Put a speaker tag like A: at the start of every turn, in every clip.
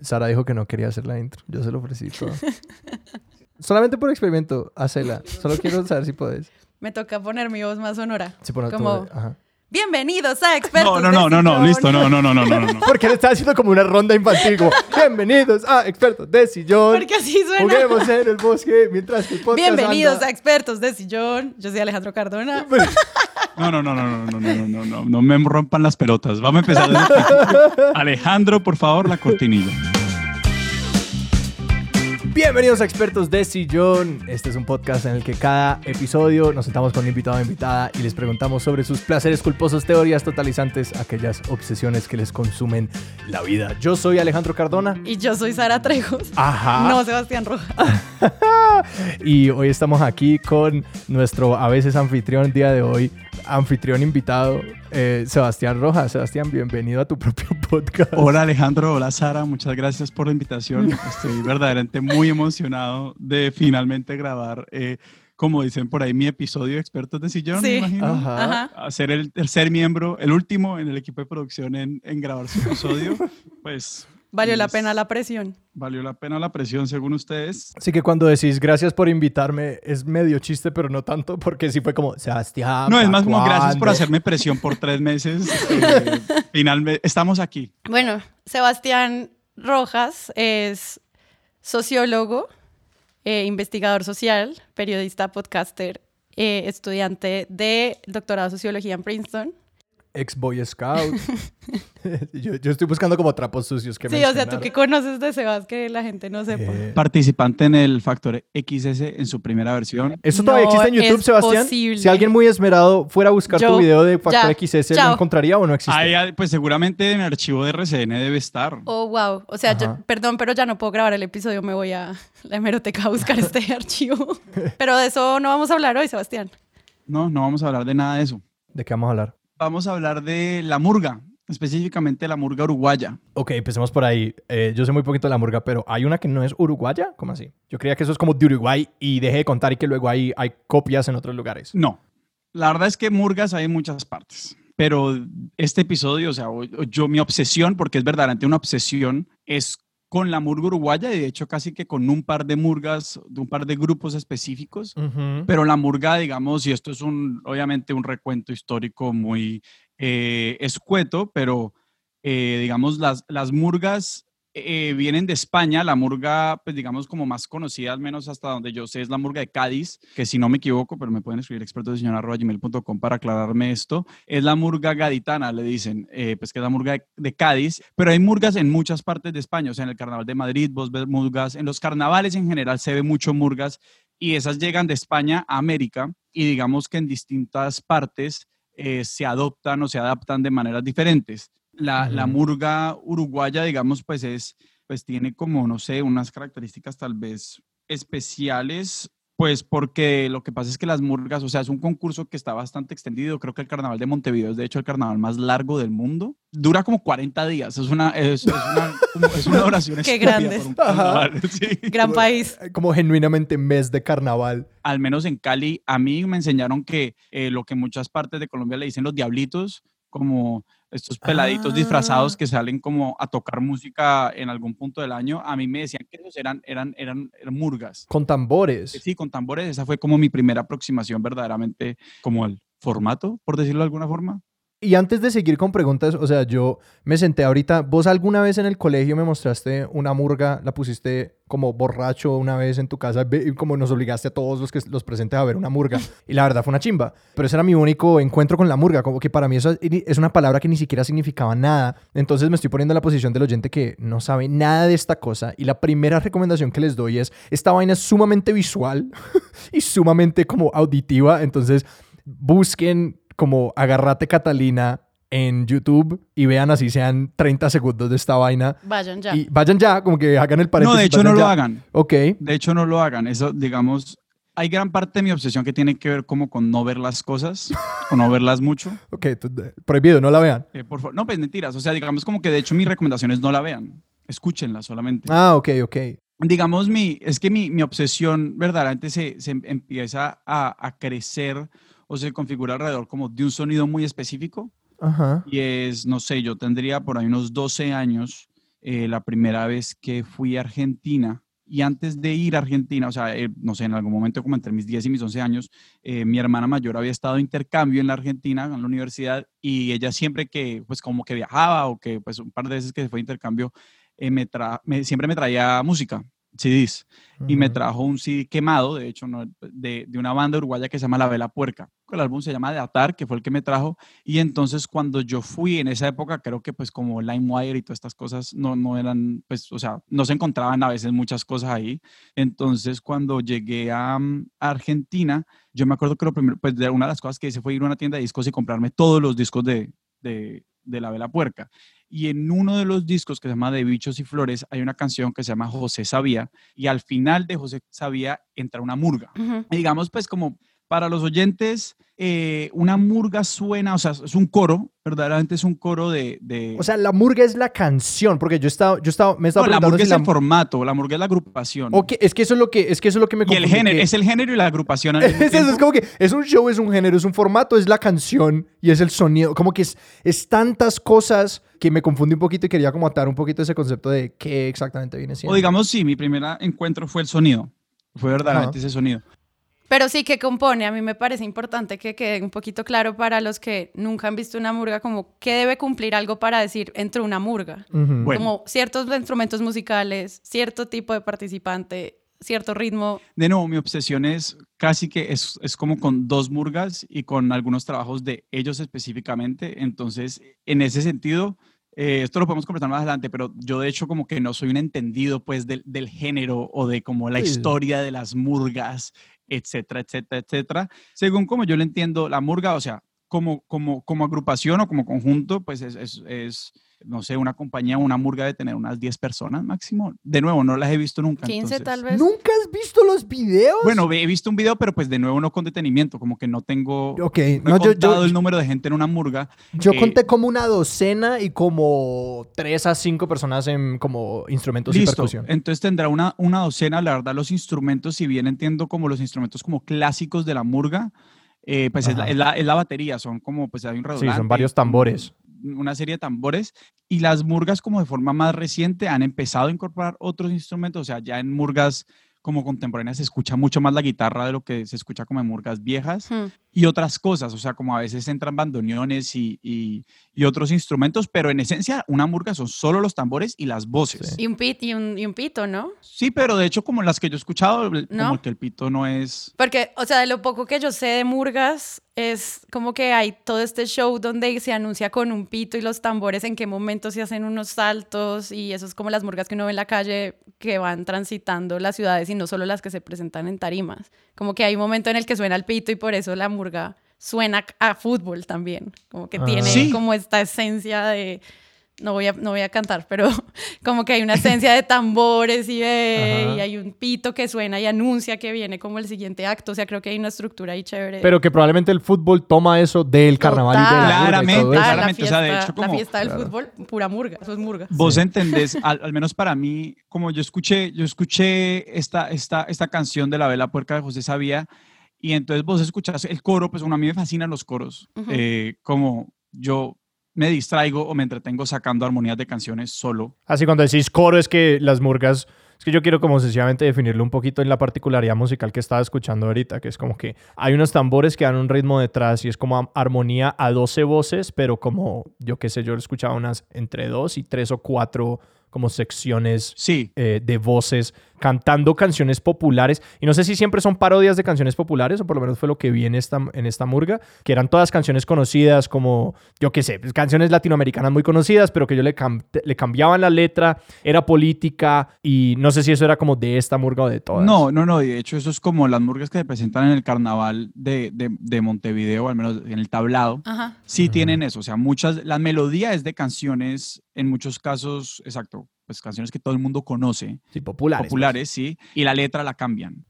A: Sara dijo que no quería hacer la intro. Yo se lo ofrecí todo. Solamente por experimento, hacela. Solo quiero saber si puedes.
B: Me toca poner mi voz más sonora.
A: Sí,
B: Como-
A: ajá.
B: Bienvenidos a Expertos
C: No, no, no, no, no, listo, no, no, no, no, no, no.
A: Porque le está haciendo como una ronda infantil. Como, bienvenidos a Expertos de Sillón.
B: Porque así suena.
A: Juguemos en el bosque mientras que el podcast
B: Bienvenidos
A: anda.
B: a Expertos de Sillón. Yo soy Alejandro Cardona.
C: No, no, no, no, no, no, no, no, no, no, no me rompan las pelotas. Vamos a empezar desde. Alejandro, por favor, la cortinilla.
A: Bienvenidos a Expertos de Sillón. Este es un podcast en el que cada episodio nos sentamos con un invitado o invitada y les preguntamos sobre sus placeres culposos, teorías totalizantes, aquellas obsesiones que les consumen la vida. Yo soy Alejandro Cardona.
B: Y yo soy Sara Trejos.
A: Ajá.
B: No, Sebastián Rojas.
A: Y hoy estamos aquí con nuestro a veces anfitrión día de hoy, anfitrión invitado, eh, Sebastián Rojas. Sebastián, bienvenido a tu propio podcast.
C: Hola Alejandro, hola Sara, muchas gracias por la invitación. Estoy verdaderamente muy emocionado de finalmente grabar, eh, como dicen por ahí, mi episodio de Expertos de Sillón, me
B: Sí.
C: imagino.
A: Ajá.
B: Ajá.
C: A ser el tercer miembro, el último en el equipo de producción en, en grabar su episodio, pues
B: Valió la pena la presión.
C: valió la pena la presión según ustedes.
A: Así que cuando decís gracias por invitarme, es medio chiste, pero no tanto, porque sí fue como, Sebastián.
C: No, es
A: ¿pa'
C: más como gracias por
A: cuándo?"
C: hacerme presión por tres meses. Eh, finalmente, estamos aquí.
B: Bueno, Sebastián Rojas es sociólogo, eh, investigador social, periodista, podcaster, eh, estudiante de doctorado en sociología en Princeton.
A: Ex Boy Scout. yo, yo estoy buscando como trapos sucios que
B: Sí, o sea, tú que conoces de Sebas que la gente no sepa.
A: Eh,
C: Participante en el Factor XS en su primera versión.
A: ¿Eso todavía
B: No
A: existe en YouTube,
B: es
A: Sebastián?
B: posible.
A: Si alguien muy esmerado fuera a buscar tu video de Factor
B: ya,
A: XS, ¿lo encontraría o no existe?
C: Ahí, ah, pues seguramente en el archivo de RCN debe estar.
B: Oh, wow. O sea, yo- perdón, pero ya no puedo grabar el episodio. Me voy a la hemeroteca a buscar este archivo. Pero de eso no vamos a hablar hoy, Sebastián.
C: No, no vamos a hablar de nada de eso.
A: ¿De qué vamos a hablar?
C: Vamos a hablar de la murga, específicamente la murga uruguaya.
A: Ok, empecemos por ahí. Eh, yo sé muy poquito de la murga, pero ¿hay una que no es uruguaya? ¿Cómo así? Yo creía que eso es como de Uruguay y dejé de contar y que luego hay, hay copias en otros lugares.
C: No, la verdad es que murgas hay en muchas partes. Pero este episodio, o sea, yo mi obsesión, porque es verdaderamente una obsesión, es con la murga uruguaya y de hecho casi que con un par de murgas, de un par de grupos específicos. Pero la murga, digamos, y esto es un, obviamente un recuento histórico muy eh, escueto, pero eh, digamos, las, las murgas eh, vienen de España. La murga, pues digamos, como más conocida, al menos hasta donde yo sé, es la murga de Cádiz, que si no me equivoco, pero me pueden escribir expertos de para aclararme esto, es la murga gaditana, le dicen, eh, pues que es la murga de, de Cádiz, pero hay murgas en muchas partes de España, o sea, en el carnaval de Madrid, vos ves murgas, en los carnavales en general se ve mucho murgas y esas llegan de España a América y digamos que en distintas partes eh, se adoptan o se adaptan de maneras diferentes. La, la
A: Ujú.
C: murga uruguaya, digamos, pues es, pues tiene como, no sé, unas características tal vez especiales, pues porque lo que pasa es que las murgas, o sea, es un concurso que está bastante extendido, creo que el carnaval de Montevideo es de hecho el carnaval más largo del mundo, dura como 40 días, es una, es, es una, como- es una oración
B: Qué grande.
C: sí.
B: Gran país.
A: Eh, Como genuinamente mes de carnaval.
C: al menos en Cali, a mí me enseñaron que eh, lo que en muchas partes de Colombia le dicen los diablitos, como estos peladitos disfrazados
A: Ah.
C: que salen como a tocar música en algún punto del año, a mí me decían que esos eran, eran, eran, eran murgas.
A: Con tambores.
C: Sí, con tambores, esa fue como mi primera aproximación verdaderamente como al formato, por decirlo de alguna forma.
A: Y antes de seguir con preguntas, o sea, yo me senté ahorita. ¿Vos alguna vez en el colegio me mostraste una murga? ¿La pusiste como borracho una vez en tu casa? Como nos obligaste a todos los que los presentes a ver una murga. Y la verdad fue una chimba. Pero ese era mi único encuentro con la murga. Como que para mí eso es- es una palabra que ni siquiera significaba nada. Entonces me estoy poniendo en la posición del oyente que no sabe nada de esta cosa. Y la primera recomendación que les doy es: esta vaina es sumamente visual y sumamente como auditiva. Entonces busquen como Agarrate Catalina en YouTube y vean así sean 30 segundos de esta vaina.
B: Vayan ya.
A: Y vayan ya, como que hagan el
C: No,
A: paréntesis.
C: de hecho no
A: vayan
C: lo
A: ya.
C: hagan.
A: Ok.
C: De hecho no lo hagan. Eso, digamos, hay gran parte de mi obsesión que tiene que ver como con no ver las cosas o no verlas mucho.
A: Ok, prohibido, no la vean.
C: Eh, por favor, no, pues mentiras. O sea, digamos como que de hecho mi recomendación es no la vean. Escúchenla solamente.
A: Ah, ok, ok.
C: digamos, mi, es que mi, mi obsesión verdaderamente se, se em- empieza a, a crecer o se configura alrededor como de un sonido muy específico
A: Ajá.
C: y es, no sé, yo tendría por ahí unos 12 años eh, la primera vez que fui a Argentina. Y antes de ir a Argentina, o sea, eh, no sé, en algún momento como entre mis 10 y mis 11 años, eh, mi hermana mayor había estado de intercambio en la Argentina, en la universidad, y ella siempre que, pues como que viajaba o que, pues un par de veces que fue de intercambio, me me, siempre me traía música. CDs. Y me trajo un CD quemado, de hecho, de, de, una banda uruguaya que se llama La Vela Puerca. El álbum se llama De Atar, que fue el que me trajo. Y entonces cuando yo fui en esa época, creo que pues como LimeWire y todas estas cosas no, no eran, pues, o sea, no se encontraban a veces muchas cosas ahí. Entonces cuando llegué a, mm, Argentina, yo me acuerdo que lo primero, pues de una de las cosas que hice fue ir a una tienda de discos y comprarme todos los discos de, de, de La Vela Puerca y en uno de los discos que se llama De Bichos y Flores hay una canción que se llama José Sabía y al final de José Sabía entra una murga. digamos pues como para los oyentes, eh, una murga suena, o sea, es un coro, verdaderamente es un coro de,
A: O sea, la murga es la canción, porque yo estaba, yo estaba, me estaba
C: no, la murga es el formato, la murga es la agrupación.
A: Ok, es que eso es lo que, es que eso es lo que me
C: Y el género, es el género y la agrupación.
A: es eso, es como que es un show, es un género, es un formato, es la canción y es el sonido, como que es, es tantas cosas que me confundí un poquito y quería como atar un poquito ese concepto de qué exactamente viene siendo.
C: O digamos, sí, mi primer encuentro fue el sonido, fue verdaderamente ese sonido.
B: Pero sí que compone, a mí me parece importante que quede un poquito claro para los que nunca han visto una murga, como qué debe cumplir algo para decir entre una murga. Como ciertos instrumentos musicales, cierto tipo de participante, cierto ritmo.
C: De nuevo, mi obsesión es casi que es, es, como con dos murgas y con algunos trabajos de ellos específicamente. Entonces, en ese sentido, eh, esto lo podemos conversar más adelante, pero yo de hecho como que no soy un entendido pues del, del género o de como la historia de las murgas etcétera, etcétera, etcétera. Según como yo le entiendo, la murga, o sea, como, como, como agrupación o como conjunto, pues es, es no sé, una compañía, una murga de tener unas 10 personas máximo. De nuevo, no las he visto nunca.
B: 15 tal vez.
A: ¿Nunca has visto los videos?
C: Bueno, he visto un video, pero pues de nuevo no con detenimiento, como que no tengo
A: Ok,
C: no, he contado el número de gente en una murga.
A: Yo eh, conté como una docena y como 3 a 5 personas en como instrumentos
C: listo.
A: y percusión.
C: Entonces tendrá una, una docena, la verdad, los instrumentos, si bien entiendo como los instrumentos como clásicos de la murga, eh, pues es la, es la, batería, son como, pues hay un
A: Sí, son varios tambores
C: una serie de tambores y las murgas como de forma más reciente han empezado a incorporar otros instrumentos, o sea, ya en murgas como contemporáneas se escucha mucho más la guitarra de lo que se escucha como en murgas viejas hmm. Y otras cosas, o sea, como a veces entran bandoneones y, y, otros instrumentos, pero en esencia una murga son solo los tambores y las voces.
B: Y, un pit, y, un, y un pito, ¿no?
C: Sí, pero de hecho como las que yo he escuchado, como que el pito no es...
B: Porque, o sea, de lo poco que yo sé de murgas, es como que hay todo este show donde se anuncia con un pito y los tambores en qué momento se hacen unos saltos y eso es como las murgas que uno ve en la calle que van transitando las ciudades y no solo las que se presentan en tarimas. Como que hay un momento en el que suena el pito y por eso la murga suena a fútbol también. Como que ah. tiene como esta esencia de no voy, a, no voy a cantar, pero como que hay una esencia de tambores y, hay un pito que suena y anuncia que viene como el siguiente acto. O sea, creo que hay una estructura ahí chévere.
A: Pero que probablemente el fútbol toma eso del carnaval y de la
C: Claramente, claramente.
B: La fiesta,
C: o sea, de hecho, como,
B: la fiesta del fútbol, pura murga, eso es murga.
C: Vos entendés, al, menos para mí, como yo escuché, yo escuché esta, esta, esta canción de La Vela Puerca de José Sabía, y entonces vos escuchás el coro, pues a mí me fascinan los coros. Eh, como yo me distraigo o me entretengo sacando armonías de canciones solo.
A: Así cuando decís coro es que las murgas, es que yo quiero como sencillamente definirlo un poquito en la particularidad musical que estaba escuchando ahorita, que es como que hay unos tambores que dan un ritmo detrás y es como armonía a 12 voces, pero como yo qué sé, yo escuchaba unas entre dos y tres o cuatro como secciones
C: sí.
A: Eh, de voces cantando canciones populares. Y no sé si siempre son parodias de canciones populares, o por lo menos fue lo que vi en esta, en esta murga, que eran todas canciones conocidas, como, yo qué sé, pues, canciones latinoamericanas muy conocidas, pero que yo le, le cambiaban la letra, era política, y no sé si eso era como de esta murga o de todas.
C: No, no, no, de hecho eso es como las murgas que se presentan en el carnaval de, de, Montevideo, al menos en el tablado. Sí tienen eso, o sea, muchas, la melodía es de canciones, en muchos casos, exacto, pues canciones que todo el mundo conoce.
A: Sí, populares.
C: Populares, sí. Y la letra la cambian.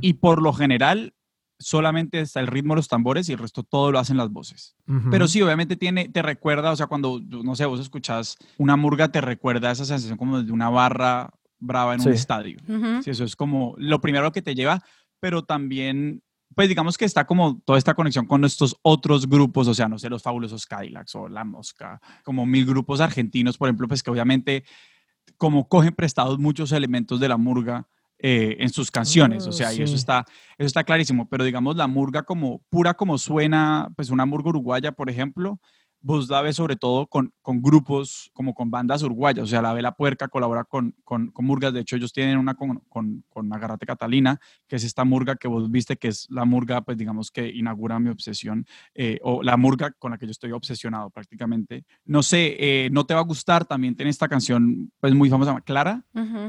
C: Y por lo general, solamente está el ritmo de los tambores y el resto todo lo hacen las voces. Pero sí, obviamente tiene, te recuerda, o sea, cuando, no sé, vos escuchás una murga, te recuerda esa sensación como de una barra brava en un estadio. sí, eso es como lo primero que te lleva, pero también pues digamos que está como toda esta conexión con estos otros grupos, o sea, no sé, los fabulosos Cadillacs o La Mosca, como mil grupos argentinos, por ejemplo, pues que obviamente como cogen prestados muchos elementos de la murga eh, en sus canciones, o
A: Ah,
C: sea, y eso
A: sí.
C: está, eso está clarísimo, pero digamos la murga como pura como suena, pues una murga uruguaya, por ejemplo, vos la ves sobre todo con, con grupos, como con bandas uruguayas, o sea, la Vela Puerca colabora con, con, con murgas, de hecho ellos tienen una con, con, con Agarrate Catalina, que es esta murga que vos viste, que es la murga, pues digamos que inaugura mi obsesión, eh, o la murga con la que yo estoy obsesionado prácticamente. No sé, eh, no te va a gustar, también tiene esta canción pues muy famosa, Clara,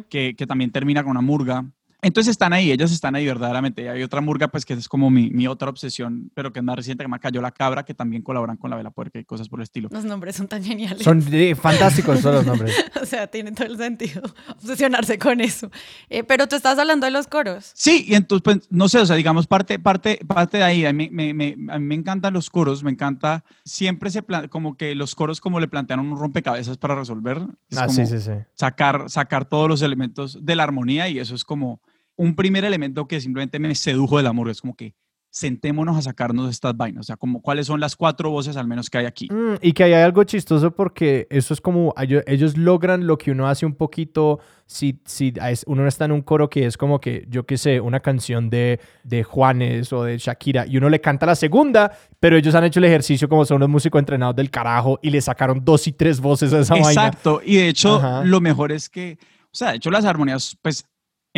C: que, que también termina con una murga. Entonces están ahí, ellos están ahí verdaderamente. Y hay otra murga, pues que es como mi, mi otra obsesión, pero que es más reciente, que se llama Cayó la Cabra, que también colaboran con la Vela Puerca y cosas por el estilo.
B: Los nombres son tan geniales.
A: Son eh, fantásticos todos los nombres.
B: O sea, tiene todo el sentido obsesionarse con eso. Eh, pero tú estás hablando de los coros.
C: Sí, y entonces, pues, no sé, o sea, digamos, parte, parte, parte de ahí, a mí me, me- a mí me encantan los coros, me encanta, siempre se plan, como que los coros como le plantean un rompecabezas para resolver, es
A: Ah,
C: como
A: sí, sí, sí.
C: sacar, sacar todos los elementos de la armonía y eso es como un primer elemento que simplemente me sedujo del amor, es como que sentémonos a sacarnos estas vainas, o sea, como cuáles son las cuatro voces al menos que hay aquí.
A: Mm, y que ahí hay algo chistoso porque eso es como ellos, ellos logran lo que uno hace un poquito si, si uno está en un coro que es como que, yo qué sé, una canción de, de Juanes o de Shakira y uno le canta la segunda, pero ellos han hecho el ejercicio como son unos músicos entrenados del carajo y le sacaron dos y tres voces a esa vaina.
C: Exacto, y de hecho
A: Ajá.
C: lo mejor es que, o sea, de hecho las armonías, pues,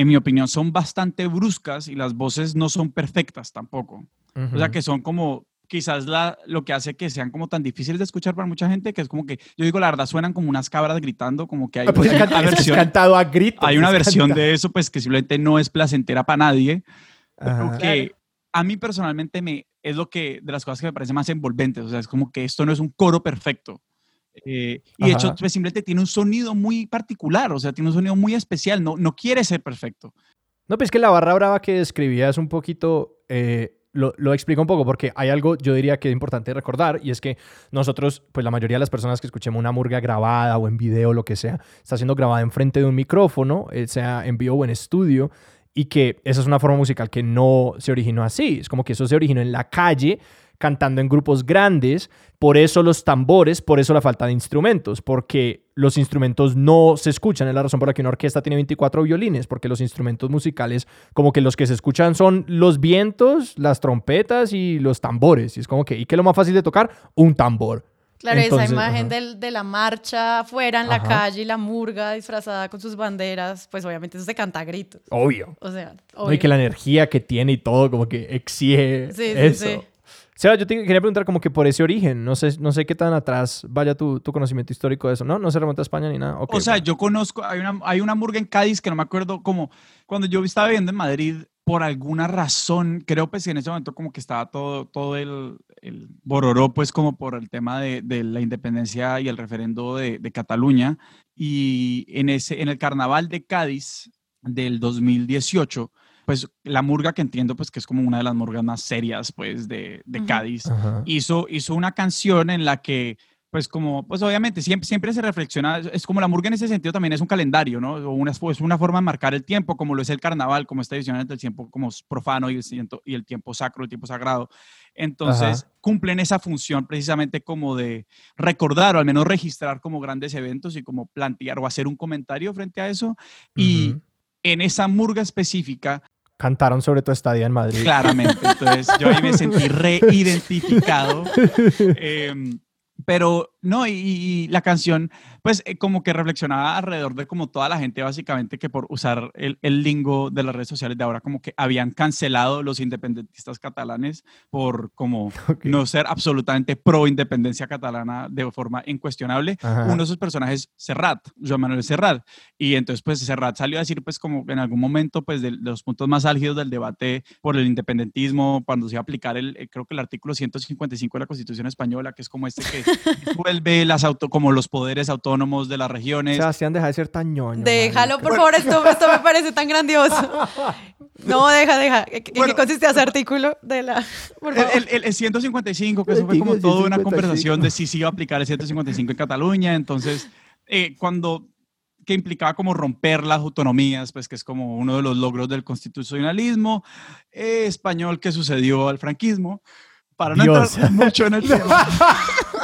C: en mi opinión, son bastante bruscas y las voces no son perfectas tampoco. O sea, que son como quizás la, lo que hace que sean como tan difíciles de escuchar para mucha gente, que es como que, yo digo, la verdad, suenan como unas cabras gritando, como que hay,
A: Ah, pues
C: una
A: can-
C: versión,
A: cantado a gritos.
C: hay una versión
A: canta-
C: de eso, pues, que simplemente no es placentera para nadie,
A: Ajá.
C: que a mí personalmente me, es lo que, de las cosas que me parece más envolventes, o sea, es como que esto no es un coro perfecto. Eh, y de hecho, pues, simplemente tiene un sonido muy particular, o sea, tiene un sonido muy especial, no, no quiere ser perfecto.
A: No, pues que la barra brava que describías un poquito, eh, lo, lo explica un poco, porque hay algo, yo diría que es importante recordar, y es que nosotros, pues la mayoría de las personas que escuchemos una murga grabada o en video, lo que sea, está siendo grabada enfrente de un micrófono, eh, sea en vivo o en estudio, y que esa es una forma musical que no se originó así, es como que eso se originó en la calle, cantando en grupos grandes, por eso los tambores, por eso la falta de instrumentos, porque los instrumentos no se escuchan, es la razón por la que una orquesta tiene 24 violines, porque los instrumentos musicales, como que los que se escuchan son los vientos, las trompetas y los tambores, y es como que, ¿y qué es lo más fácil de tocar? Un tambor.
B: Claro,
A: Entonces,
B: esa imagen del- de la marcha afuera en la
A: Ajá.
B: calle y la murga disfrazada con sus banderas, pues obviamente eso se canta a gritos.
A: Obvio.
B: O sea,
A: ¿no?
B: obvio.
A: Y que la energía que tiene y todo, como que exige
B: Sí, sí,
A: eso.
B: sí.
A: Seba, yo te quería preguntar como que por ese origen, no sé, no sé qué tan atrás vaya tu, tu conocimiento histórico de eso, ¿no? No se remonta a España ni nada. Ok,
C: o sea, yo conozco, hay una, hay una murga en Cádiz que no me acuerdo como, cuando yo estaba viviendo en Madrid, por alguna razón, creo pues que en ese momento como que estaba todo, todo el, el bororó, pues como por el tema de, de la independencia y el referendo de, de Cataluña. Y en, ese, en el carnaval de Cádiz del 2018, pues la murga que entiendo pues que es como una de las murgas más serias pues de, de. Cádiz, hizo, hizo una canción en la que, pues como, pues obviamente siempre, siempre se reflexiona, es- como la murga en ese sentido también es un calendario, ¿no? O una, es una forma de marcar el tiempo, como lo es el carnaval, como esta división entre el tiempo como profano y el, y el tiempo sacro, el tiempo sagrado. Entonces, cumplen esa función precisamente como de recordar o al menos registrar como grandes eventos y como plantear o hacer un comentario frente a eso. Y en esa murga específica,
A: Cantaron sobre tu estadía en Madrid.
C: Claramente. Entonces yo ahí me sentí reidentificado. Em, pero no, y, y la canción, pues eh, como que reflexionaba alrededor de como toda la gente básicamente que por usar el, el lingo de las redes sociales de ahora como que habían cancelado los independentistas catalanes por como no ser absolutamente pro independencia catalana de forma incuestionable.
A: Ajá.
C: Uno de esos personajes, Serrat, Joan Manuel Serrat. Y entonces, pues, Serrat salió a decir, pues, como en algún momento, pues, de, de los puntos más álgidos del debate por el independentismo, cuando se iba a aplicar el, eh, creo que el artículo 155 de la Constitución Española, que es como este que vuelve las auto, como los poderes autónomos de las regiones.
A: Sebastián, deja de ser tan ñoño.
B: Déjalo,
A: marica.
B: por favor, esto, esto me parece tan grandioso. No, deja, deja. ¿En qué
C: Bueno.
B: consiste ese artículo de la...? Por favor.
C: El, el- el 155, que eso fue como toda una
A: 155.
C: conversación de si se iba a aplicar el 155 en Cataluña. Entonces, eh, cuando, que implicaba como romper las autonomías, pues que es como uno de los logros del constitucionalismo eh, español que sucedió al franquismo. Para no entrar mucho en el tema.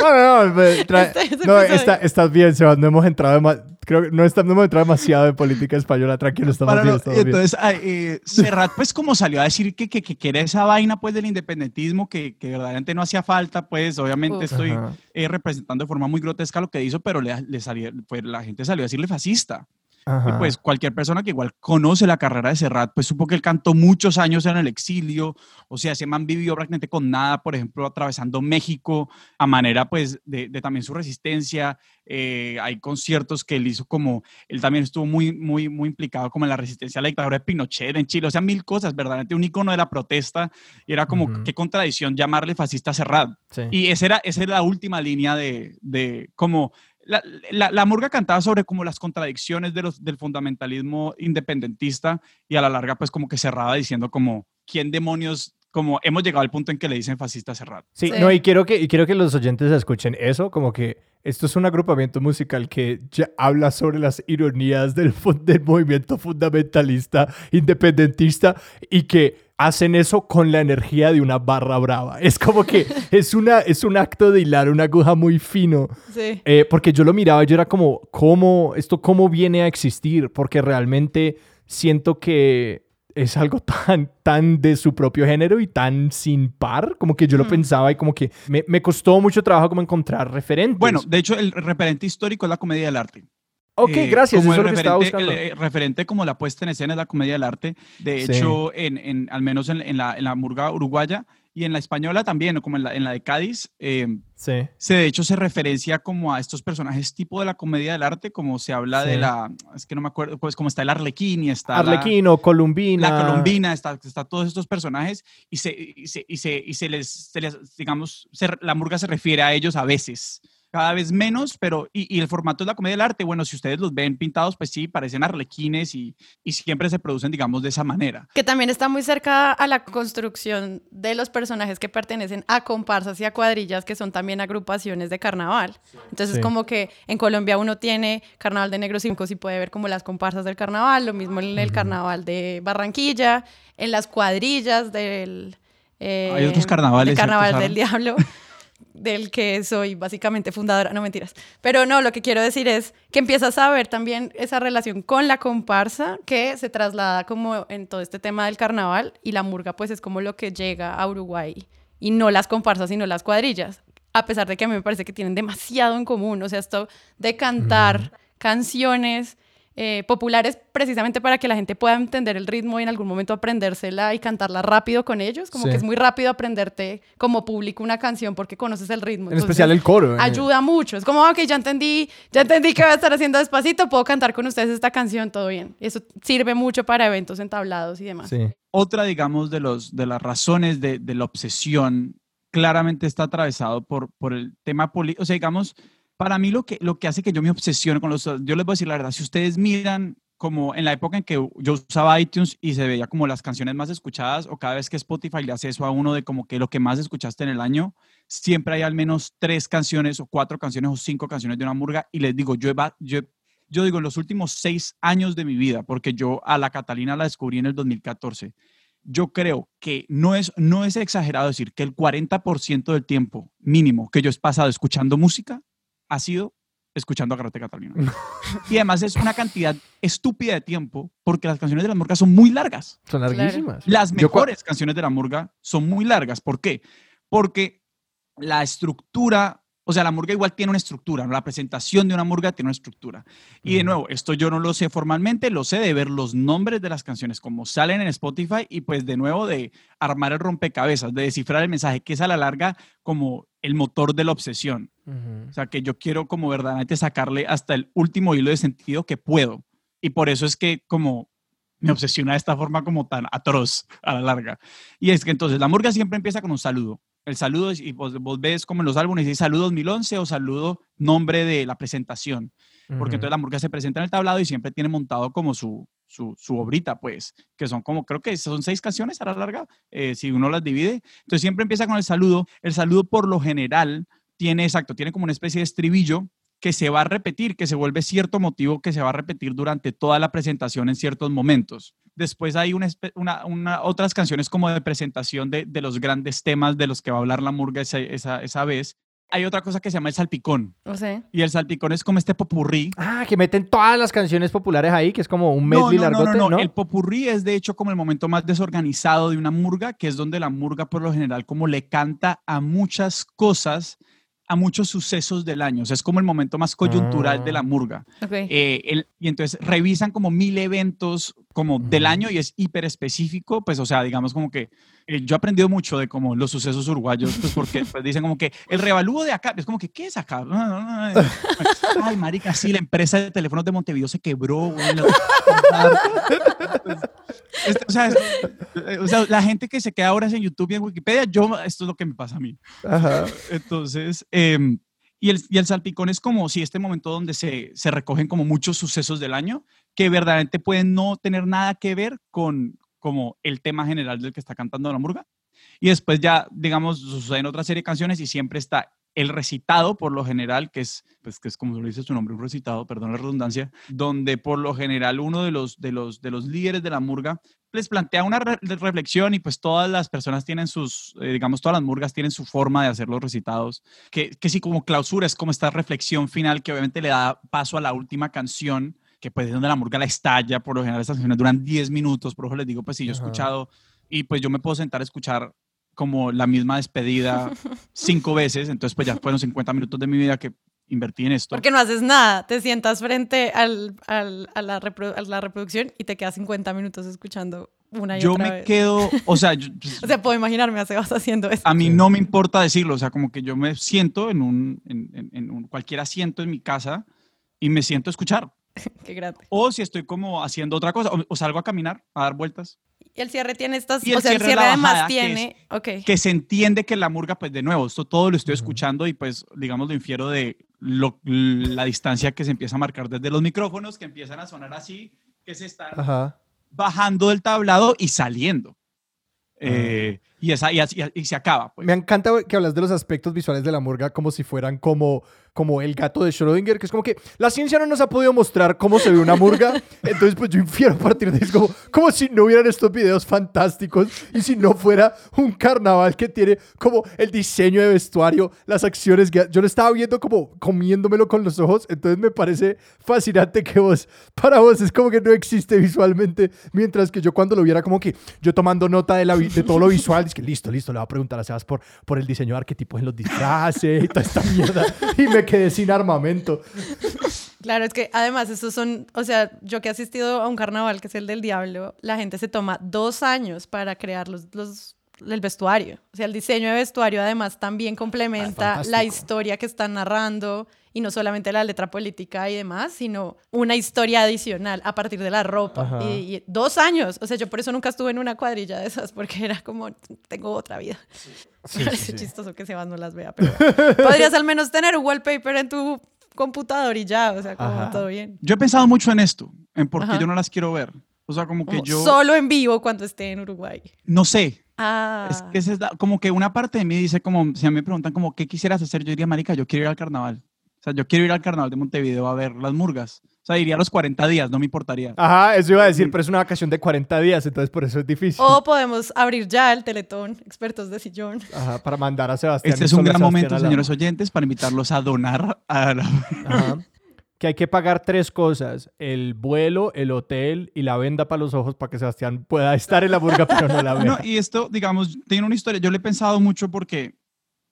A: No, no, no, este no está, estás bien, Sebas, no hemos entrado creo que no, estamos, no hemos entrado demasiado en política española, tranquilo, estamos bien, estamos
C: entonces, eh, Serrat pues como salió a decir que, que, que, era esa vaina pues del independentismo, que, que verdaderamente no hacía falta, pues obviamente estoy eh, representando de forma muy grotesca lo que hizo, pero le, le salió, pues la gente salió a decirle fascista. Y pues cualquier persona que igual conoce la carrera de Serrat, pues supo que él cantó muchos años en el exilio, o sea, ese man vivió prácticamente con nada, por ejemplo, atravesando México a manera pues de, también su resistencia. Eh, hay conciertos que él hizo como, él también estuvo muy, muy, muy implicado como en la resistencia a la dictadura de Pinochet en Chile, o sea, mil cosas, verdaderamente un icono de la protesta, y era como, qué contradicción llamarle fascista a Serrat. Y esa era, esa era la última línea de, de como la, la, Murga cantaba sobre como las contradicciones de los, del fundamentalismo independentista y a la larga pues como que cerraba diciendo como, ¿quién demonios? Como hemos llegado al punto en que le dicen fascista cerrado.
A: Sí, no, y quiero, que, y quiero que los oyentes escuchen eso, como que esto es un agrupamiento musical que ya habla sobre las ironías del, del movimiento fundamentalista independentista y que hacen eso con la energía de una barra brava. Es como que es, una, es un acto de hilar una aguja muy fino. Sí. Eh, porque yo lo miraba y yo era como, ¿cómo, esto cómo viene a existir? Porque realmente siento que es algo tan, tan de su propio género y tan sin par, como que yo lo mm. pensaba y como que me, me, costó mucho trabajo como encontrar referentes.
C: Bueno, de hecho el referente histórico es la comedia del arte.
A: Ok, eh, gracias.
C: Como eso el, referente, el, eh, referente como la puesta en escena es la comedia del arte. De hecho, en, en, al menos en, en, la, en la murga uruguaya y en la española también, como en la, en la de Cádiz, eh, sí. se de hecho se referencia como a estos personajes tipo de la comedia del arte, como se habla de la, es que no me acuerdo, pues como está el Arlequín y está...
A: Arlequín o Columbina.
C: La Columbina, está, está todos estos personajes y se, y se, y se, y se les, se les, digamos, la murga se refiere a ellos a veces cada vez menos, pero y, el formato es la comedia del arte. Bueno, si ustedes los ven pintados, pues sí, parecen arlequines y, y, siempre se producen, digamos, de esa manera.
B: Que también está muy cerca a la construcción de los personajes que pertenecen a comparsas y a cuadrillas, que son también agrupaciones de carnaval. Entonces, como que en Colombia uno tiene Carnaval de Negros y y puede ver como las comparsas del carnaval, lo mismo en el Carnaval de Barranquilla, en las cuadrillas del...
C: Eh, Hay otros carnavales.
B: El Carnaval del Diablo. del que soy básicamente fundadora, no mentiras. Pero no, lo que quiero decir es que empiezas a ver también esa relación con la comparsa que se traslada como en todo este tema del carnaval y la murga pues es como lo que llega a Uruguay y no las comparsas sino las cuadrillas, a pesar de que a mí me parece que tienen demasiado en común, o sea, esto de cantar canciones eh, populares precisamente para que la gente pueda entender el ritmo y en algún momento aprendérsela y cantarla rápido con ellos. Como que es muy rápido aprenderte como público una canción porque conoces el ritmo.
A: En especial el coro.
B: ¿eh? Ayuda mucho. Es como, ok, ya entendí, ya entendí que voy a estar haciendo despacito, puedo cantar con ustedes esta canción, todo bien. Eso sirve mucho para eventos entablados y demás.
C: Otra, digamos, de, los, de las razones de, de la obsesión claramente está atravesado por, por el tema político. O sea, digamos, para mí lo que, lo que hace que yo me obsesione con los... Yo les voy a decir la verdad, si ustedes miran como en la época en que yo usaba iTunes y se veía como las canciones más escuchadas o cada vez que Spotify le hace eso a uno de como que lo que más escuchaste en el año, siempre hay al menos tres canciones o cuatro canciones o cinco canciones de una murga y les digo, yo, yo, yo digo en los últimos seis años de mi vida, porque yo a la Catalina la descubrí en el 2014, yo creo que no es, no es exagerado decir que el 40% del tiempo mínimo que yo he pasado escuchando música ha sido escuchando a Karate Catalina. y además es una cantidad estúpida de tiempo porque las canciones de la murga son muy largas.
A: Son larguísimas.
C: Las mejores canciones de la murga son muy largas. ¿Por qué? Porque la estructura o sea, la murga igual tiene una estructura, la presentación de una murga tiene una estructura. Y de nuevo, esto yo no lo sé formalmente, lo sé de ver los nombres de las canciones como salen en Spotify y pues de nuevo de armar el rompecabezas, de descifrar el mensaje, que es a la larga como el motor de la obsesión. O sea, que yo quiero como verdaderamente sacarle hasta el último hilo de sentido que puedo. Y por eso es que como me obsesiona de esta forma como tan atroz a la larga. Y es que entonces la murga siempre empieza con un saludo el saludo, y vos, vos, ves como en los álbumes dice saludo 2011 o saludo nombre de la presentación. Porque entonces la murga se presenta en el tablado y siempre tiene montado como su, su, su, obrita, pues, que son como, creo que son seis canciones a la larga, eh, si uno las divide. Entonces siempre empieza con el saludo. El saludo por lo general tiene, exacto, tiene como una especie de estribillo que se va a repetir, que se vuelve cierto motivo que se va a repetir durante toda la presentación en ciertos momentos. Después hay una, otras canciones como de presentación de, los grandes temas de los que va a hablar la murga esa, esa, vez. Hay otra cosa que se llama el salpicón.
B: O sea.
C: Y el salpicón es como este popurrí.
A: Ah, que meten todas las canciones populares ahí, que es como un medley
C: no,
A: no,
C: no, no, no, El popurrí es de hecho como el momento más desorganizado de una murga, que es donde la murga por lo general como le canta a muchas cosas a muchos sucesos del año. O sea, es como el momento más coyuntural de la ah. murga. Eh, y entonces revisan como mil eventos como del año y es hiper específico. Pues, o sea, digamos como que eh, yo he aprendido mucho de como los sucesos uruguayos, pues porque pues, dicen como que el revalúo de acá, es como que, ¿qué es acá? Ay, marica, sí, la empresa de teléfonos de Montevideo se quebró. Este, eh, o, sea, la gente que se queda horas en YouTube y en Wikipedia, yo, esto es lo que me pasa a mí. Entonces, em, y, el, y el salpicón es como si este momento donde se, se recogen como muchos sucesos del año que verdaderamente pueden no tener nada que ver con como el tema general del que está cantando la murga. Y después ya, digamos, suceden otra serie de canciones y siempre está el recitado por lo general, que es, pues, que es como lo dice su nombre, un recitado, perdón la redundancia, donde por lo general uno de los, de los, de los líderes de la murga les plantea una reflexión y pues todas las personas tienen sus, eh, digamos, todas las murgas tienen su forma de hacer los recitados, que, que sí como clausura es como esta reflexión final que obviamente le da paso a la última canción, que pues es donde la murga la estalla, por lo general estas canciones duran 10 minutos, por eso les digo, pues si yo he escuchado y pues yo me puedo sentar a escuchar como la misma despedida cinco veces, entonces pues ya fueron 50 minutos de mi vida que invertí en esto.
B: Porque no haces nada, te sientas frente al, al, a, la la reproducción y te quedas 50 minutos escuchando una y
C: yo
B: otra
C: me quedo, o sea,
B: o sea, puedo imaginarme a Sebas haciendo eso.
C: A mí no me importa decirlo, o sea, como que yo me siento en un, en, en, un cualquier asiento en mi casa y me siento a escuchar.
B: Qué grande.
C: O si estoy como haciendo otra cosa, o, salgo a caminar, a dar vueltas.
B: Y el cierre tiene estas, o sea, el cierre además tiene,
C: que, que se entiende que la murga, pues de nuevo, esto todo lo estoy escuchando y pues, digamos, lo infiero de la distancia que se empieza a marcar desde los micrófonos, que empiezan a sonar así, que se están bajando del tablado y saliendo. Eh, y, esa, y, y, se acaba. Pues.
A: Me encanta que hablas de los aspectos visuales de la murga como si fueran como como el gato de Schrödinger, que es como que la ciencia no nos ha podido mostrar cómo se ve una murga, entonces pues yo infiero a partir de eso, como, si no hubieran estos videos fantásticos y si no fuera un carnaval que tiene como el diseño de vestuario, las acciones, yo lo estaba viendo como comiéndomelo con los ojos, entonces me parece fascinante que vos, para vos es como que no existe visualmente, mientras que yo cuando lo viera como que yo tomando nota de, la, de todo lo visual, es que listo, listo, le voy a preguntar a Sebas por, por el diseño de arquetipos en los disfraces y toda esta mierda, y me quedé sin armamento.
B: Claro, es que además estos son, o sea, yo que he asistido a un carnaval que es el del diablo, la gente se toma dos años para crear los, los el vestuario. O sea, el diseño de vestuario además también complementa ah, la historia que están narrando y no solamente la letra política y demás, sino una historia adicional a partir de la ropa. Y, dos años, o sea, yo por eso nunca estuve en una cuadrilla de esas, porque era como, tengo otra vida. Sí. Parece chistoso que Sebas no las vea, pero podrías al menos tener un wallpaper en tu computador y ya, o sea, como todo bien.
C: Yo he pensado mucho en esto, en por qué yo no las quiero ver. O sea, como que yo...
B: Solo en vivo cuando esté en Uruguay.
C: No sé.
B: Ah.
C: Es que es como que una parte de mí dice como, si a mí me preguntan como, ¿qué quisieras hacer? Yo diría, marica, yo quiero ir al carnaval. Sea, yo quiero ir al carnaval de Montevideo a ver las murgas. O sea, iría a los 40 días, no me importaría.
A: Ajá, eso iba a decir, pero es una vacación de 40 días, entonces por eso es difícil.
B: O podemos abrir ya el Teletón, expertos de sillón.
A: Ajá, para mandar a Sebastián.
C: Este es un gran momento, señores oyentes, para invitarlos a donar a la...
A: Ajá. que hay que pagar tres cosas, el vuelo, el hotel y la venda para los ojos para que Sebastián pueda estar en la burga pero no la vea. No,
C: y esto, digamos, tiene una historia, yo le he pensado mucho porque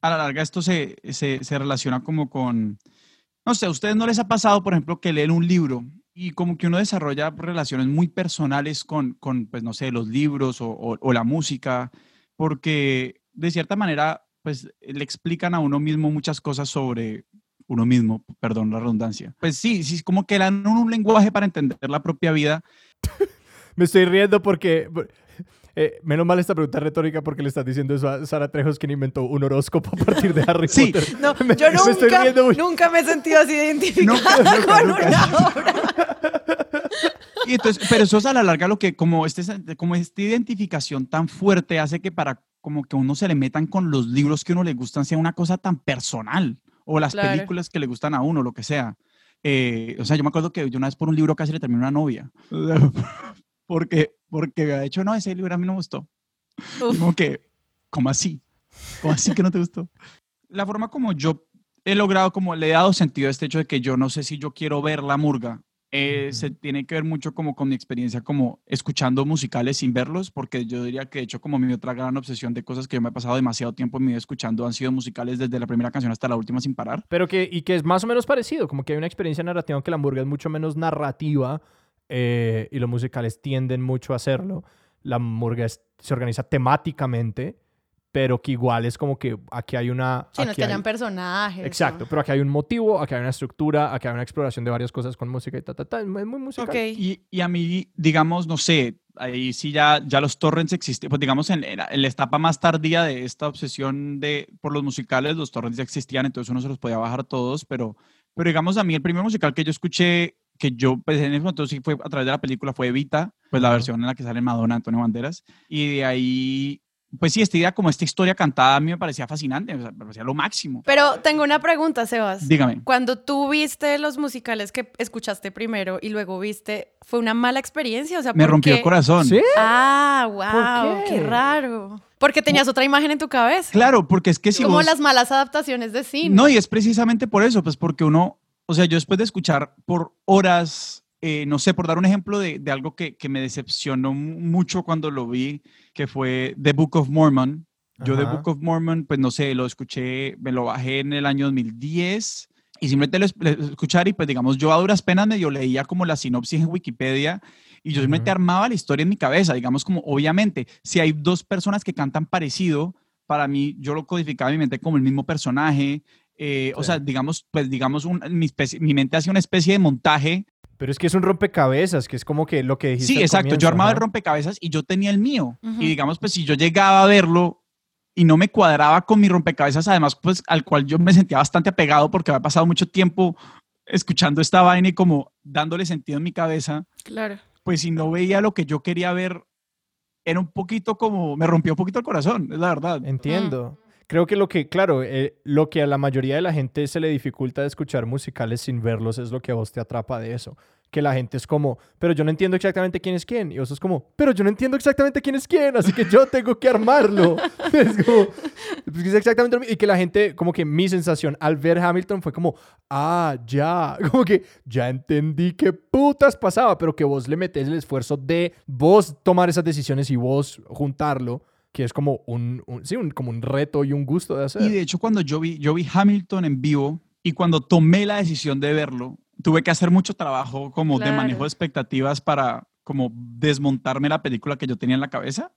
C: a la larga esto se, se, se relaciona como con, no sé, a ustedes no les ha pasado, por ejemplo, que leen un libro y como que uno desarrolla relaciones muy personales con, con pues no sé, los libros o, o la música, porque de cierta manera, pues le explican a uno mismo muchas cosas sobre uno mismo, perdón la redundancia. Pues sí, sí, como que dan un lenguaje para entender la propia vida.
A: Me estoy riendo porque... Eh, menos mal esta pregunta retórica porque le estás diciendo eso a Sara Trejos, quien inventó un horóscopo a partir de Harry
B: sí.
A: Potter.
B: No, yo nunca, nunca me he sentido así identificada con una obra.
C: Y entonces, pero eso es a la larga lo que, como, este, como esta identificación tan fuerte hace que para como que uno se le metan con los libros que uno le gustan sea una cosa tan personal. o las
B: Claro.
C: películas que le gustan a uno, lo que sea. Eh, o sea, yo me acuerdo que yo una vez por un libro casi le terminé una novia. Porque, porque había dicho, no, ese libro a mí no me gustó. Como que, ¿cómo así? ¿Cómo así que no te gustó? La forma como yo he logrado, como le he dado sentido a este hecho de que yo no sé si yo quiero ver la murga, eh, se tiene que ver mucho como con mi experiencia como escuchando musicales sin verlos, porque yo diría que de hecho como mi otra gran obsesión de cosas que yo me he pasado demasiado tiempo en mi vida escuchando han sido musicales desde la primera canción hasta la última sin parar.
A: Pero que, y que es más o menos parecido, como que hay una experiencia narrativa, aunque la hamburguesa es mucho menos narrativa eh, y los musicales tienden mucho a hacerlo. La hamburguesa se organiza temáticamente, pero que igual es como que aquí hay una...
B: Sí, no es que hayan
A: hay-
B: personajes.
A: Exacto,
B: ¿no?
A: pero aquí hay un motivo, aquí hay una estructura, aquí hay una exploración de varias cosas con música y ta, ta, ta. Es muy musical.
B: Ok.
C: Y, y a mí, digamos, no sé, ahí sí ya, ya los torrents existen, pues digamos en, en la en la etapa más tardía de esta obsesión de, por los musicales, los torrents ya existían, entonces uno se los podía bajar todos, pero, pero digamos a mí el primer musical que yo escuché, que yo pues en ese momento sí fue a través de la película, fue Evita, pues la versión en la que sale Madonna, Antonio Banderas, y de ahí, pues sí, esta idea como esta historia cantada a mí me parecía fascinante, o sea, me parecía lo máximo.
B: Pero tengo una pregunta, Sebas.
C: Dígame.
B: Cuando tú viste los musicales que escuchaste primero y luego viste, ¿fue una mala experiencia? O sea,
C: Me
B: ¿por
C: rompió
B: qué?
C: el corazón.
A: ¿Sí?
B: Ah, wow,
A: qué?
B: qué? raro. Porque tenías otra imagen en tu cabeza.
C: Claro, porque es que si
B: Como
C: vos-
B: las malas adaptaciones de cine.
C: No, y es precisamente por eso, pues porque uno, o sea, yo después de escuchar por horas, eh, no sé, por dar un ejemplo de, de algo que, que me decepcionó mu- mucho cuando lo vi, que fue The Book of Mormon. Yo The
A: Ajá.
C: Book of Mormon, pues no sé, lo escuché, me lo bajé en el año 2010 y simplemente lo es- lo escuchar y pues digamos, yo a duras penas medio leía como la sinopsis en Wikipedia y yo simplemente
A: Ujú.
C: armaba la historia en mi cabeza, digamos como obviamente, si hay dos personas que cantan parecido, para mí yo lo codificaba en mi mente como el mismo personaje, eh, o
A: Sí.
C: sea, digamos, pues digamos, un- mi, especie- mi mente hacía una especie de montaje.
A: Pero es que es un rompecabezas, que es como que lo que dijiste.
C: Sí,
A: al
C: exacto, yo
A: comienzo,
C: armaba el
A: ajá.
C: rompecabezas y yo tenía el mío.
B: Ujú.
C: Y digamos, pues si yo llegaba a verlo y no me cuadraba con mi rompecabezas, además, pues al cual yo me sentía bastante apegado porque había pasado mucho tiempo escuchando esta vaina y como dándole sentido en mi cabeza,
B: Claro.
C: pues si no veía lo que yo quería ver, era un poquito como, me rompió un poquito el corazón, es la verdad.
A: Entiendo. Creo que lo que, claro, eh, lo que a la mayoría de la gente se le dificulta de escuchar musicales sin verlos es lo que a vos te atrapa de eso. Que la gente es como, pero yo no entiendo exactamente quién es quién. Y vos es como, pero yo no entiendo exactamente quién es quién, así que yo tengo que armarlo. es como, es exactamente. Y que la gente, como que mi sensación al ver Hamilton fue como, ah, ya, como que ya entendí qué putas pasaba, pero que vos le metes el esfuerzo de vos tomar esas decisiones y vos juntarlo que es como un, un- sí, un, como un reto y un gusto de hacer.
C: Y de hecho, cuando yo vi, yo vi Hamilton en vivo y cuando tomé la decisión de verlo, tuve que hacer mucho trabajo como de manejo de expectativas para como desmontarme la película que yo tenía en la cabeza.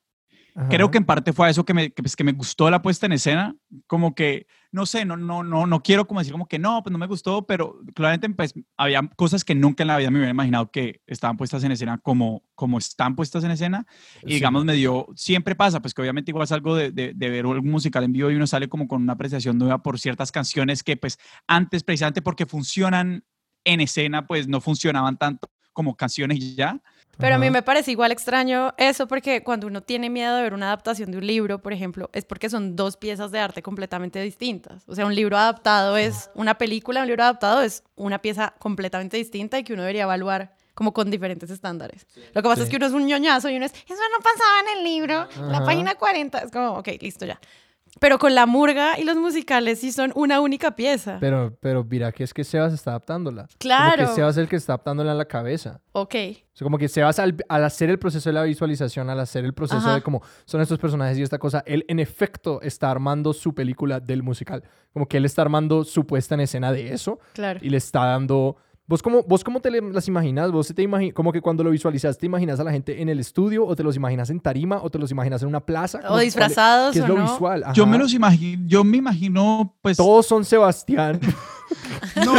A: Ajá.
C: Creo que en parte fue a eso que me, que, pues, que me gustó la puesta en escena, como que, no sé, no, no, no, no quiero como decir como que no, pues no me gustó, pero claramente pues había cosas que nunca en la vida me hubiera imaginado que estaban puestas en escena como, como están puestas en escena. Y
A: Sí.
C: digamos, me dio, siempre pasa, pues que obviamente igual salgo de, de, de ver algún musical en vivo y uno sale como con una apreciación nueva por ciertas canciones que pues antes precisamente porque funcionan en escena, pues no funcionaban tanto como canciones ya.
B: Pero a mí me parece igual extraño eso porque cuando uno tiene miedo de ver una adaptación de un libro, por ejemplo, es porque son dos piezas de arte completamente distintas. O sea, un libro adaptado es una película, un libro adaptado es una pieza completamente distinta y que uno debería evaluar como con diferentes estándares. Lo que pasa es que uno es un ñoñazo y uno es, eso no pasaba en el libro, la página 40, es como, ok, listo ya. Pero con la murga y los musicales sí son una única pieza.
A: Pero, pero mira que es que Sebas está adaptándola. Como
B: Claro.
A: que Sebas es el que está adaptándola en la cabeza.
B: ok.
A: O sea, como que Sebas al, al hacer el proceso de la visualización, al hacer el proceso
B: Ajá.
A: de cómo son estos personajes y esta cosa, él en efecto está armando su película del musical. Como que él está armando su puesta en escena de eso
B: Claro.
A: y le está dando... ¿Vos cómo, vos cómo te las imaginas? ¿Vos te imaginas, como que cuando lo visualizas, te imaginas a la gente en el estudio o te los imaginas en tarima o te los imaginas en una plaza? ¿Cómo-
B: O disfrazados
A: ¿Qué es
B: o
A: lo
B: no.
A: visual?
C: Yo me los imagino, yo me imagino pues...
A: Todos son Sebastián.
C: No,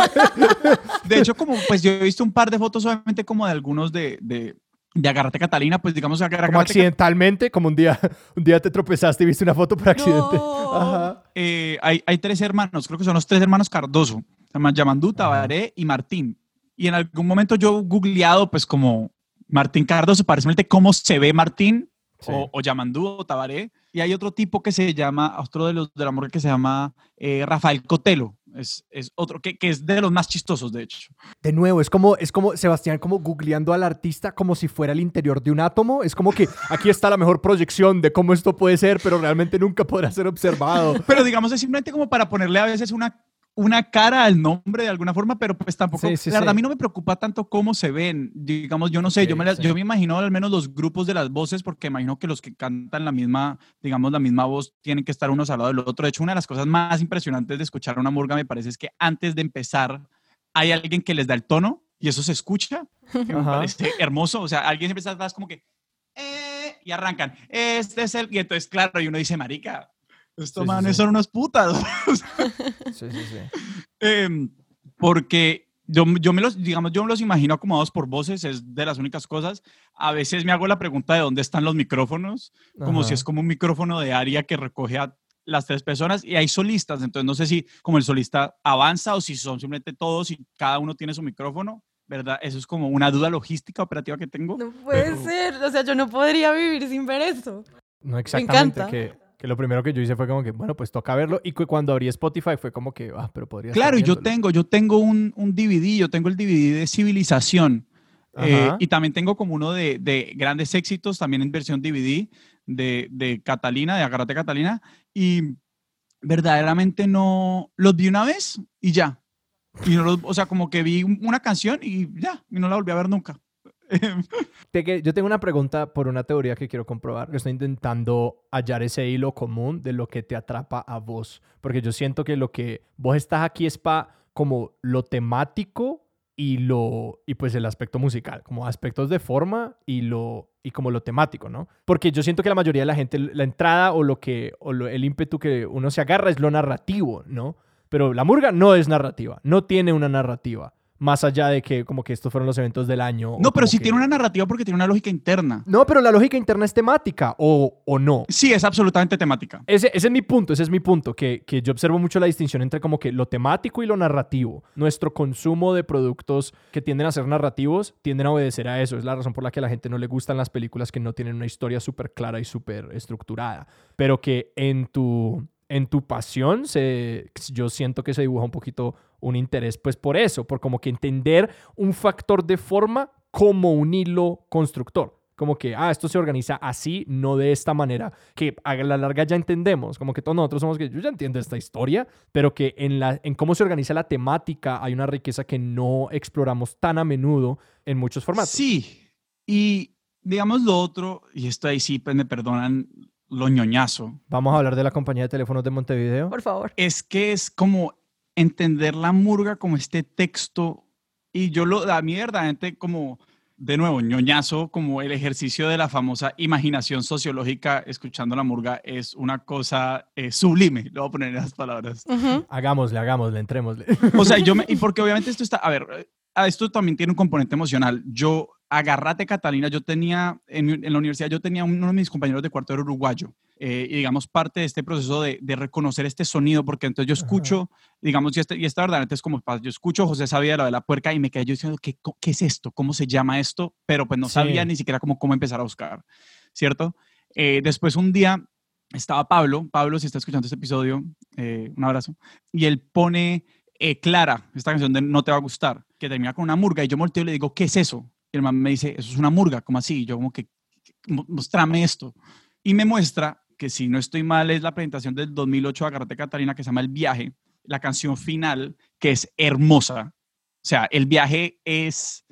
C: de hecho, como pues yo he visto un par de fotos obviamente como de algunos de, de, de Agarrate Catalina, pues digamos Agarrate
A: como accidentalmente, como un día, un día te tropezaste y viste una foto por accidente.
B: No.
A: Ajá.
C: eh, hay, hay tres hermanos, creo que son los tres hermanos Cardoso, Yamandú, Tabaré y Martín. Y en algún momento yo he googleado pues como Martín Cardoso, simplemente cómo se ve Martín
A: Sí.
C: o, o Yamandú o Tabaré. Y hay otro tipo que se llama, otro de los de la morgue que se llama eh, Rafael Cotelo. Es, es otro que, que, es de los más chistosos, de hecho.
A: De nuevo, es como, es como Sebastián como googleando al artista como si fuera el interior de un átomo. Es como que aquí está la mejor proyección de cómo esto puede ser, pero realmente nunca podrá ser observado.
C: Pero digamos, es simplemente como para ponerle a veces una una cara al nombre de alguna forma, pero pues tampoco, la verdad, a mí no me preocupa tanto cómo se ven, digamos, yo no sé, yo, me, yo me imagino al menos los grupos de las voces, porque imagino que los que cantan la misma, digamos, la misma voz tienen que estar unos al lado del otro. De hecho, una de las cosas más impresionantes de escuchar una murga me parece es que antes de empezar hay alguien que les da el tono y eso se escucha, que me parece hermoso, o sea, alguien empieza atrás como que, eh", y arrancan, este es el, y entonces, claro, y uno dice, marica, estos manes son unos putas. sí, sí, sí. Em, porque yo, yo, me los, digamos, yo me los imagino acomodados por voces, es de las únicas cosas. A veces me hago la pregunta de dónde están los micrófonos, como si es como un micrófono de área que recoge a las tres personas y hay solistas, entonces no sé si como el solista avanza o si son simplemente todos y cada uno tiene su micrófono, ¿verdad? Eso es como una duda logística operativa que tengo.
B: No puede ser, o sea, yo no podría vivir sin ver eso.
A: No exactamente, que que lo primero que yo hice fue como que, bueno, pues toca verlo. Y cuando abrí Spotify fue como que, ah, pero podría
C: Claro, yo tengo, yo tengo un, un, DVD, yo tengo el DVD de Civilización. Eh, y también tengo como uno de, de, grandes éxitos, también en versión DVD, de, de Catalina, de Agarrate Catalina. Y verdaderamente no, los vi una vez y ya. Y no o sea, como que vi una canción y ya, y no la volví a ver nunca.
A: Yo tengo una pregunta por una teoría que quiero comprobar. Estoy intentando hallar ese hilo común de lo que te atrapa a vos. Porque yo siento que lo que vos estás aquí es para como lo temático y lo y pues el aspecto musical, como aspectos de forma y lo y como lo temático, ¿no? Porque yo siento que la mayoría de la gente la entrada o lo que o el ímpetu que uno se agarra es lo narrativo, ¿no? Pero la murga no es narrativa, no tiene una narrativa más allá de que como que estos fueron los eventos del año.
C: No, pero sí tiene una narrativa porque tiene una lógica interna.
A: No, pero la lógica interna es temática, ¿o, o no?
C: Sí, es absolutamente temática.
A: Ese, ese, es mi punto, ese es mi punto, que, que yo observo mucho la distinción entre como que lo temático y lo narrativo. Nuestro consumo de productos que tienden a ser narrativos tienden a obedecer a eso. Es la razón por la que a la gente no le gustan las películas que no tienen una historia súper clara y súper estructurada. Pero que en tu en tu pasión, yo siento que se dibuja un poquito un interés pues por eso, por como que entender un factor de forma como un hilo constructor. Como que, ah, esto se organiza así, no de esta manera, que a la larga ya entendemos, como que todos nosotros somos que yo ya entiendo esta historia, pero que en, la, en cómo se organiza la temática hay una riqueza que no exploramos tan a menudo en muchos formatos.
C: Sí, y digamos lo otro, y esto ahí sí, pues me perdonan lo ñoñazo.
A: Vamos a hablar de la compañía de teléfonos de Montevideo.
B: Por favor.
C: Es que es como entender la murga como este texto y yo lo, a mí verdaderamente como, de nuevo, ñoñazo, como el ejercicio de la famosa imaginación sociológica escuchando la murga es una cosa eh, sublime, lo voy a poner en esas palabras.
A: Hagámosle, hagámosle, entrémosle.
C: O sea, yo me, y porque obviamente esto está, a ver, esto también tiene un componente emocional. Yo, agarrate Catalina, yo tenía, en, la universidad yo tenía uno de mis compañeros de cuarto era uruguayo, eh, y digamos parte de este proceso de, reconocer este sonido, porque entonces yo escucho, digamos, y, este, y esta verdad, entonces como yo escucho José sabía la de la puerca y me quedé yo diciendo, ¿qué, ¿qué es esto? ¿Cómo se llama esto? Pero pues no sabía ni siquiera cómo, cómo empezar a buscar, ¿cierto? Eh, después un día estaba Pablo, Pablo si está escuchando este episodio, eh, un abrazo, y él pone Clara, esta canción de No te va a gustar, que termina con una murga, y yo volteo y le digo, ¿qué es eso? Y el man me dice, eso es una murga, ¿cómo así? Y yo como que, mostrame esto. Y me muestra que si no estoy mal es la presentación del 2008 de Agarrate Catalina que se llama El Viaje, la canción final que es hermosa. O sea, El Viaje es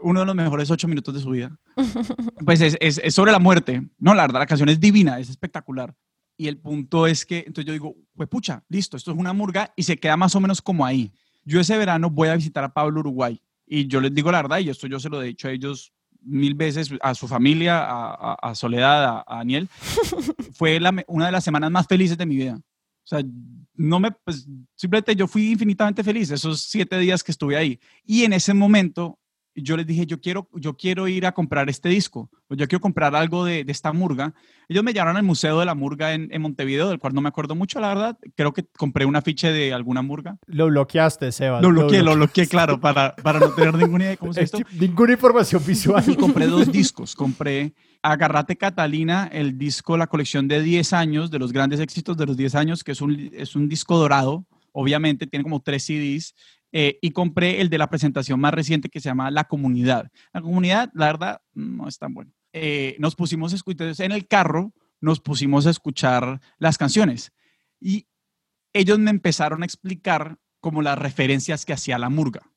C: uno de los mejores ocho minutos de su vida. Pues es, es, es sobre la muerte. No, la verdad, la canción es divina, es espectacular. Y el punto es que, entonces yo digo, pues pucha, listo, esto es una murga y se queda más o menos como ahí. Yo ese verano voy a visitar a Pablo Uruguay y yo les digo la verdad y esto yo se lo he dicho a ellos mil veces, a su familia, a, Soledad, a, Daniel. Fue una de las semanas más felices de mi vida. O sea, no me, pues simplemente yo fui infinitamente feliz esos siete días que estuve ahí. Y en ese momento yo les dije, yo quiero, yo quiero ir a comprar este disco, o yo quiero comprar algo de, esta murga. Ellos me llevaron al Museo de la Murga en, Montevideo, del cual no me acuerdo mucho, la verdad. Creo que compré un afiche de alguna murga.
A: Lo bloqueaste, Seba.
C: Lo bloqueé, lo bloqueé, claro, para, para no tener ninguna idea de cómo se esto.
A: Ninguna información visual.
C: Y compré dos discos. Compré Agarrate Catalina, el disco, la colección de 10 años, de los grandes éxitos de los 10 años, que es un, es un disco dorado obviamente tiene como tres CDs, eh, y compré el de la presentación más reciente que se llama La Comunidad. La Comunidad, la verdad, no es tan bueno. Eh, nos pusimos a escuchar, en el carro nos pusimos a escuchar las canciones y ellos me empezaron a explicar como las referencias que hacía la murga.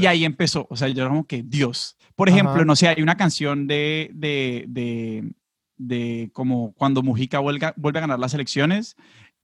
C: Y ahí empezó, o sea, yo era como que Dios. Por ejemplo, no sé, hay una canción de, de, de, de como cuando Mujica vuelve, vuelve a ganar las elecciones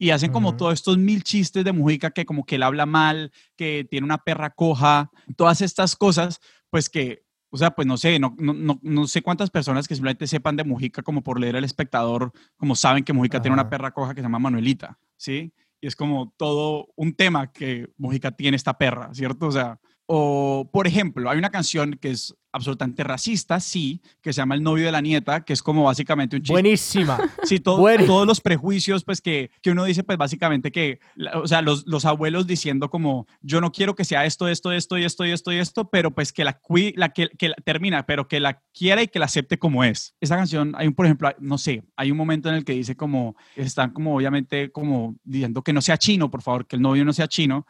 C: y hacen como todos estos mil chistes de Mujica que como que él habla mal, que tiene una perra coja, todas estas cosas, pues que, o sea, pues no sé, no, no, no, sé cuántas personas que simplemente sepan de Mujica como por leer El Espectador, como saben que Mujica tiene una perra coja que se llama Manuelita, ¿sí? Y es como todo un tema que Mujica tiene esta perra, ¿cierto? O sea, o, por ejemplo, hay una canción que es absolutamente racista, sí, que se llama El novio de la nieta, que es como básicamente un chiste.
A: Buenísima.
C: Sí, todos los prejuicios, pues que, que, uno dice, pues básicamente que, o sea, los, los, abuelos diciendo como, yo no quiero que sea esto, esto, esto y esto y esto y esto, pero pues que la, la, que, que la, termina, pero que la quiera y que la acepte como es. Esa canción, hay un, por ejemplo, no sé, hay un momento en el que dice como, están como obviamente como diciendo que no sea chino, por favor, que el novio no sea chino,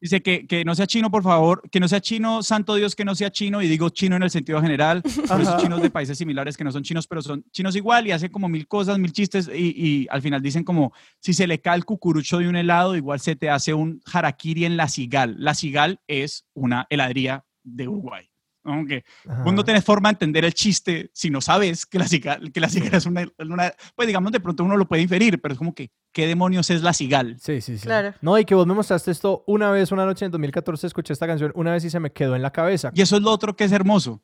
C: Dice que, que, no sea chino, por favor, que no sea chino, santo Dios, que no sea chino, y digo chino en el sentido general, por esos chinos de países similares que no son chinos, pero son chinos igual y hacen como mil cosas, mil chistes, y, y, al final dicen como, si se le cae el cucurucho de un helado, igual se te hace un harakiri en la cigal. La cigal es una heladería de Uruguay. Aunque vos no tenés forma de entender el chiste si no sabes que la cigal, que la cigal es una, una, Pues digamos, de pronto uno lo puede inferir, pero es como que, ¿qué demonios es la cigal?
A: Sí, sí, sí. Claro. No, y que vos me mostraste esto una vez, una noche en 2014, escuché esta canción una vez y se me quedó en la cabeza.
C: Y eso es lo otro que es hermoso,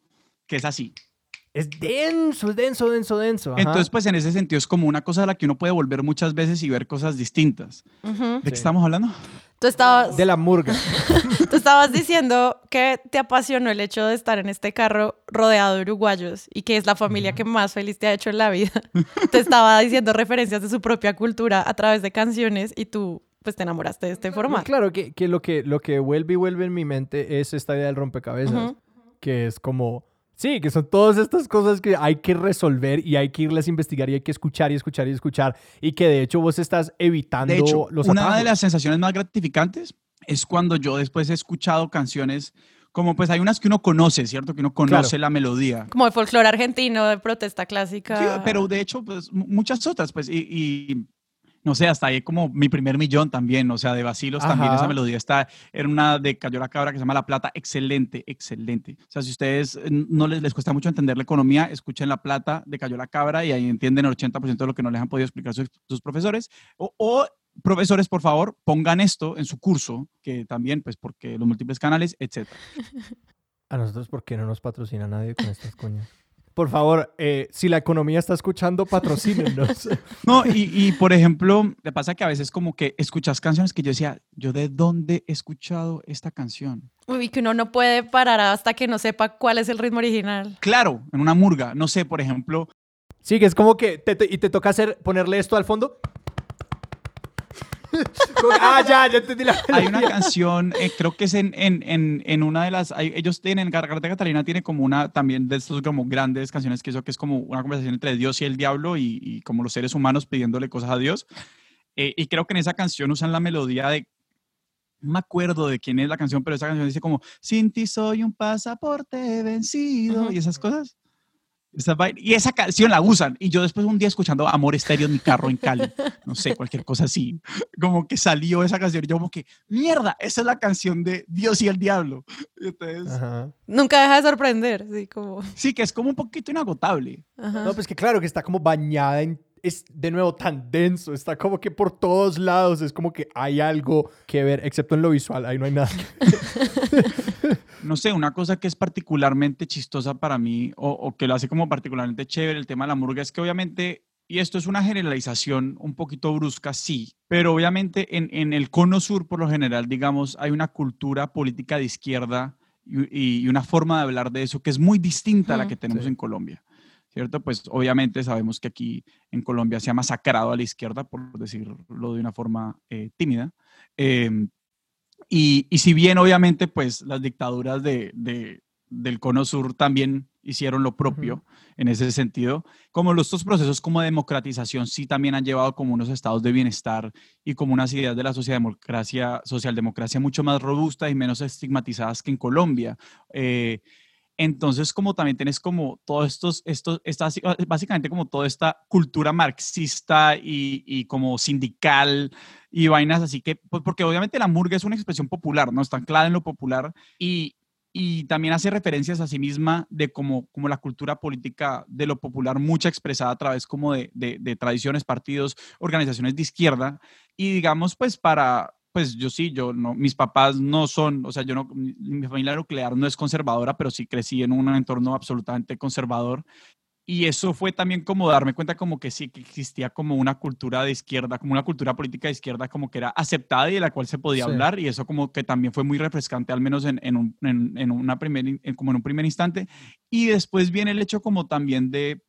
C: que es así.
A: Es denso, es denso, denso, denso.
C: Entonces, pues en ese sentido es como una cosa a la que uno puede volver muchas veces y ver cosas distintas. ¿De qué estamos hablando?
B: Tú estabas...
A: De la murga.
B: Tú estabas diciendo que te apasionó el hecho de estar en este carro rodeado de uruguayos y que es la familia que más feliz te ha hecho en la vida. te estaba diciendo referencias de su propia cultura a través de canciones y tú pues te enamoraste de este formato.
A: Claro, que, que, lo, que lo que vuelve y vuelve en mi mente es esta idea del rompecabezas, que es como Sí, que son todas estas cosas que hay que resolver y hay que irlas a investigar y hay que escuchar y escuchar y escuchar y que de hecho vos estás evitando
C: de hecho,
A: los
C: Una de las sensaciones más gratificantes es cuando yo después he escuchado canciones como pues hay unas que uno conoce, ¿cierto? Que uno conoce la melodía.
B: Como el folclore argentino, de protesta clásica.
C: Sí, pero de hecho, pues muchas otras, pues, y no sé, hasta ahí como mi primer millón también, o sea, de vacilos también esa melodía está, era una de Cayó la Cabra que se llama La Plata, excelente, excelente. O sea, si ustedes eh, no les, les cuesta mucho entender la economía, escuchen La Plata de Cayó la Cabra y ahí entienden el 80% de lo que no les han podido explicar sus, profesores. O, profesores, por favor, pongan esto en su curso, que también, pues, porque los múltiples canales, etc.
A: A nosotros, ¿por qué no nos patrocina nadie con estas coñas? Por favor, eh, si la economía está escuchando, patrocínenos.
C: no, y, y, por ejemplo, me pasa que a veces como que escuchas canciones que yo decía, ¿yo de dónde he escuchado esta canción?
B: Uy, que uno no puede parar hasta que no sepa cuál es el ritmo original.
C: Claro, en una murga. No sé, por ejemplo.
A: Sí, que es como que y te toca hacer, ponerle esto al fondo. Ah, ya, ya entendí la
C: Hay una canción, eh, creo que es en, en, en, en, una de las. ellos tienen, Garganta Catalina tiene como una también de estos como grandes canciones que eso que es como una conversación entre Dios y el diablo y, y como los seres humanos pidiéndole cosas a Dios. Eh, y creo que en esa canción usan la melodía de. No me acuerdo de quién es la canción, pero esa canción dice como: Sin ti soy un pasaporte vencido y esas cosas. Y esa canción la usan. Y yo después un día escuchando Amor Estéreo en mi carro en Cali, no sé, cualquier cosa así, como que salió esa canción. Y yo como que, mierda, esa es la canción de Dios y el Diablo. Entonces,
B: Nunca deja de sorprender, sí, como...
C: Sí, que es como un poquito inagotable.
A: No, pues que claro, que está como bañada en es de nuevo tan denso, está como que por todos lados, es como que hay algo que ver, excepto en lo visual, ahí no hay nada.
C: no sé, una cosa que es particularmente chistosa para mí o, que lo hace como particularmente chévere el tema de la murga es que obviamente, y esto es una generalización un poquito brusca, sí, pero obviamente en, en el cono sur por lo general, digamos, hay una cultura política de izquierda y, una forma de hablar de eso que es muy distinta a la que tenemos en Colombia. ¿Cierto? Pues obviamente sabemos que aquí en Colombia se ha masacrado a la izquierda, por decirlo de una forma eh, tímida. Em, y, y, si bien obviamente pues las dictaduras de, de, del cono sur también hicieron lo propio en ese sentido. Como los, estos procesos como de democratización sí también han llevado como unos estados de bienestar y como unas ideas de la socialdemocracia, socialdemocracia mucho más robustas y menos estigmatizadas que en Colombia. Eh, entonces, como también tienes como todos estos, estos, estas, básicamente como toda esta cultura marxista y, y, como sindical y vainas así que, pues porque obviamente la murga es una expresión popular, ¿no? Está anclada en lo popular y, y también hace referencias a sí misma de como, como la cultura política de lo popular, mucha expresada a través como de, de, de tradiciones, partidos, organizaciones de izquierda y digamos pues para pues yo sí, yo no, mis papás no son, o sea, yo no, mi familia nuclear no es conservadora, pero sí crecí en un entorno absolutamente conservador. Y eso fue también como darme cuenta como que sí, que existía como una cultura de izquierda, como una cultura política de izquierda como que era aceptada y de la cual se podía hablar. Y eso como que también fue muy refrescante, al menos en, en, un, en, una primer, como en un primer instante. Y después viene el hecho como también de,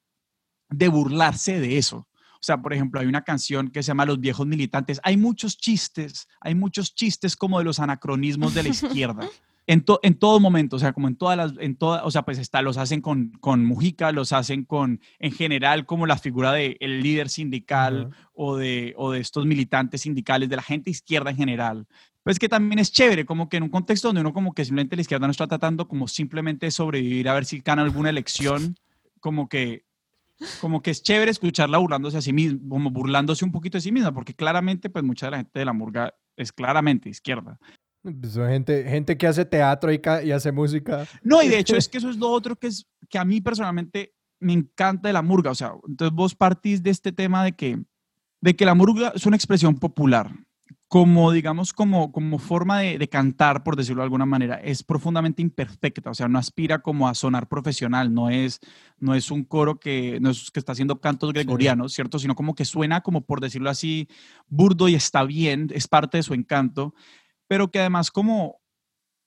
C: de burlarse de eso. O sea, por ejemplo, hay una canción que se llama Los viejos militantes. Hay muchos chistes, hay muchos chistes como de los anacronismos de la izquierda. En, en todo momento, o sea, como en todas las, en toda, o sea, pues está, los hacen con, con Mujica, los hacen con, en general, como la figura del el líder sindical o, de, o de estos militantes sindicales, de la gente izquierda en general. Pues que también es chévere, como que en un contexto donde uno como que simplemente la izquierda no está tratando como simplemente sobrevivir a ver si gana alguna elección, como que como que es chévere escucharla burlándose a sí misma, como burlándose un poquito de sí misma, porque claramente, pues mucha de la gente de la murga es claramente izquierda.
A: Pues son gente, gente que hace teatro y, y, hace música.
C: No, y de hecho es que eso es lo otro que, es, que a mí personalmente me encanta de la murga. O sea, entonces vos partís de este tema de que, de que la murga es una expresión popular como, digamos, como, como forma de, cantar, por decirlo de alguna manera, es profundamente imperfecta, o sea, no aspira como a sonar profesional, no es, no es un coro que, no es que está haciendo cantos gregorianos, ¿cierto? Sino como que suena, como por decirlo así, burdo y está bien, es parte de su encanto, pero que además como,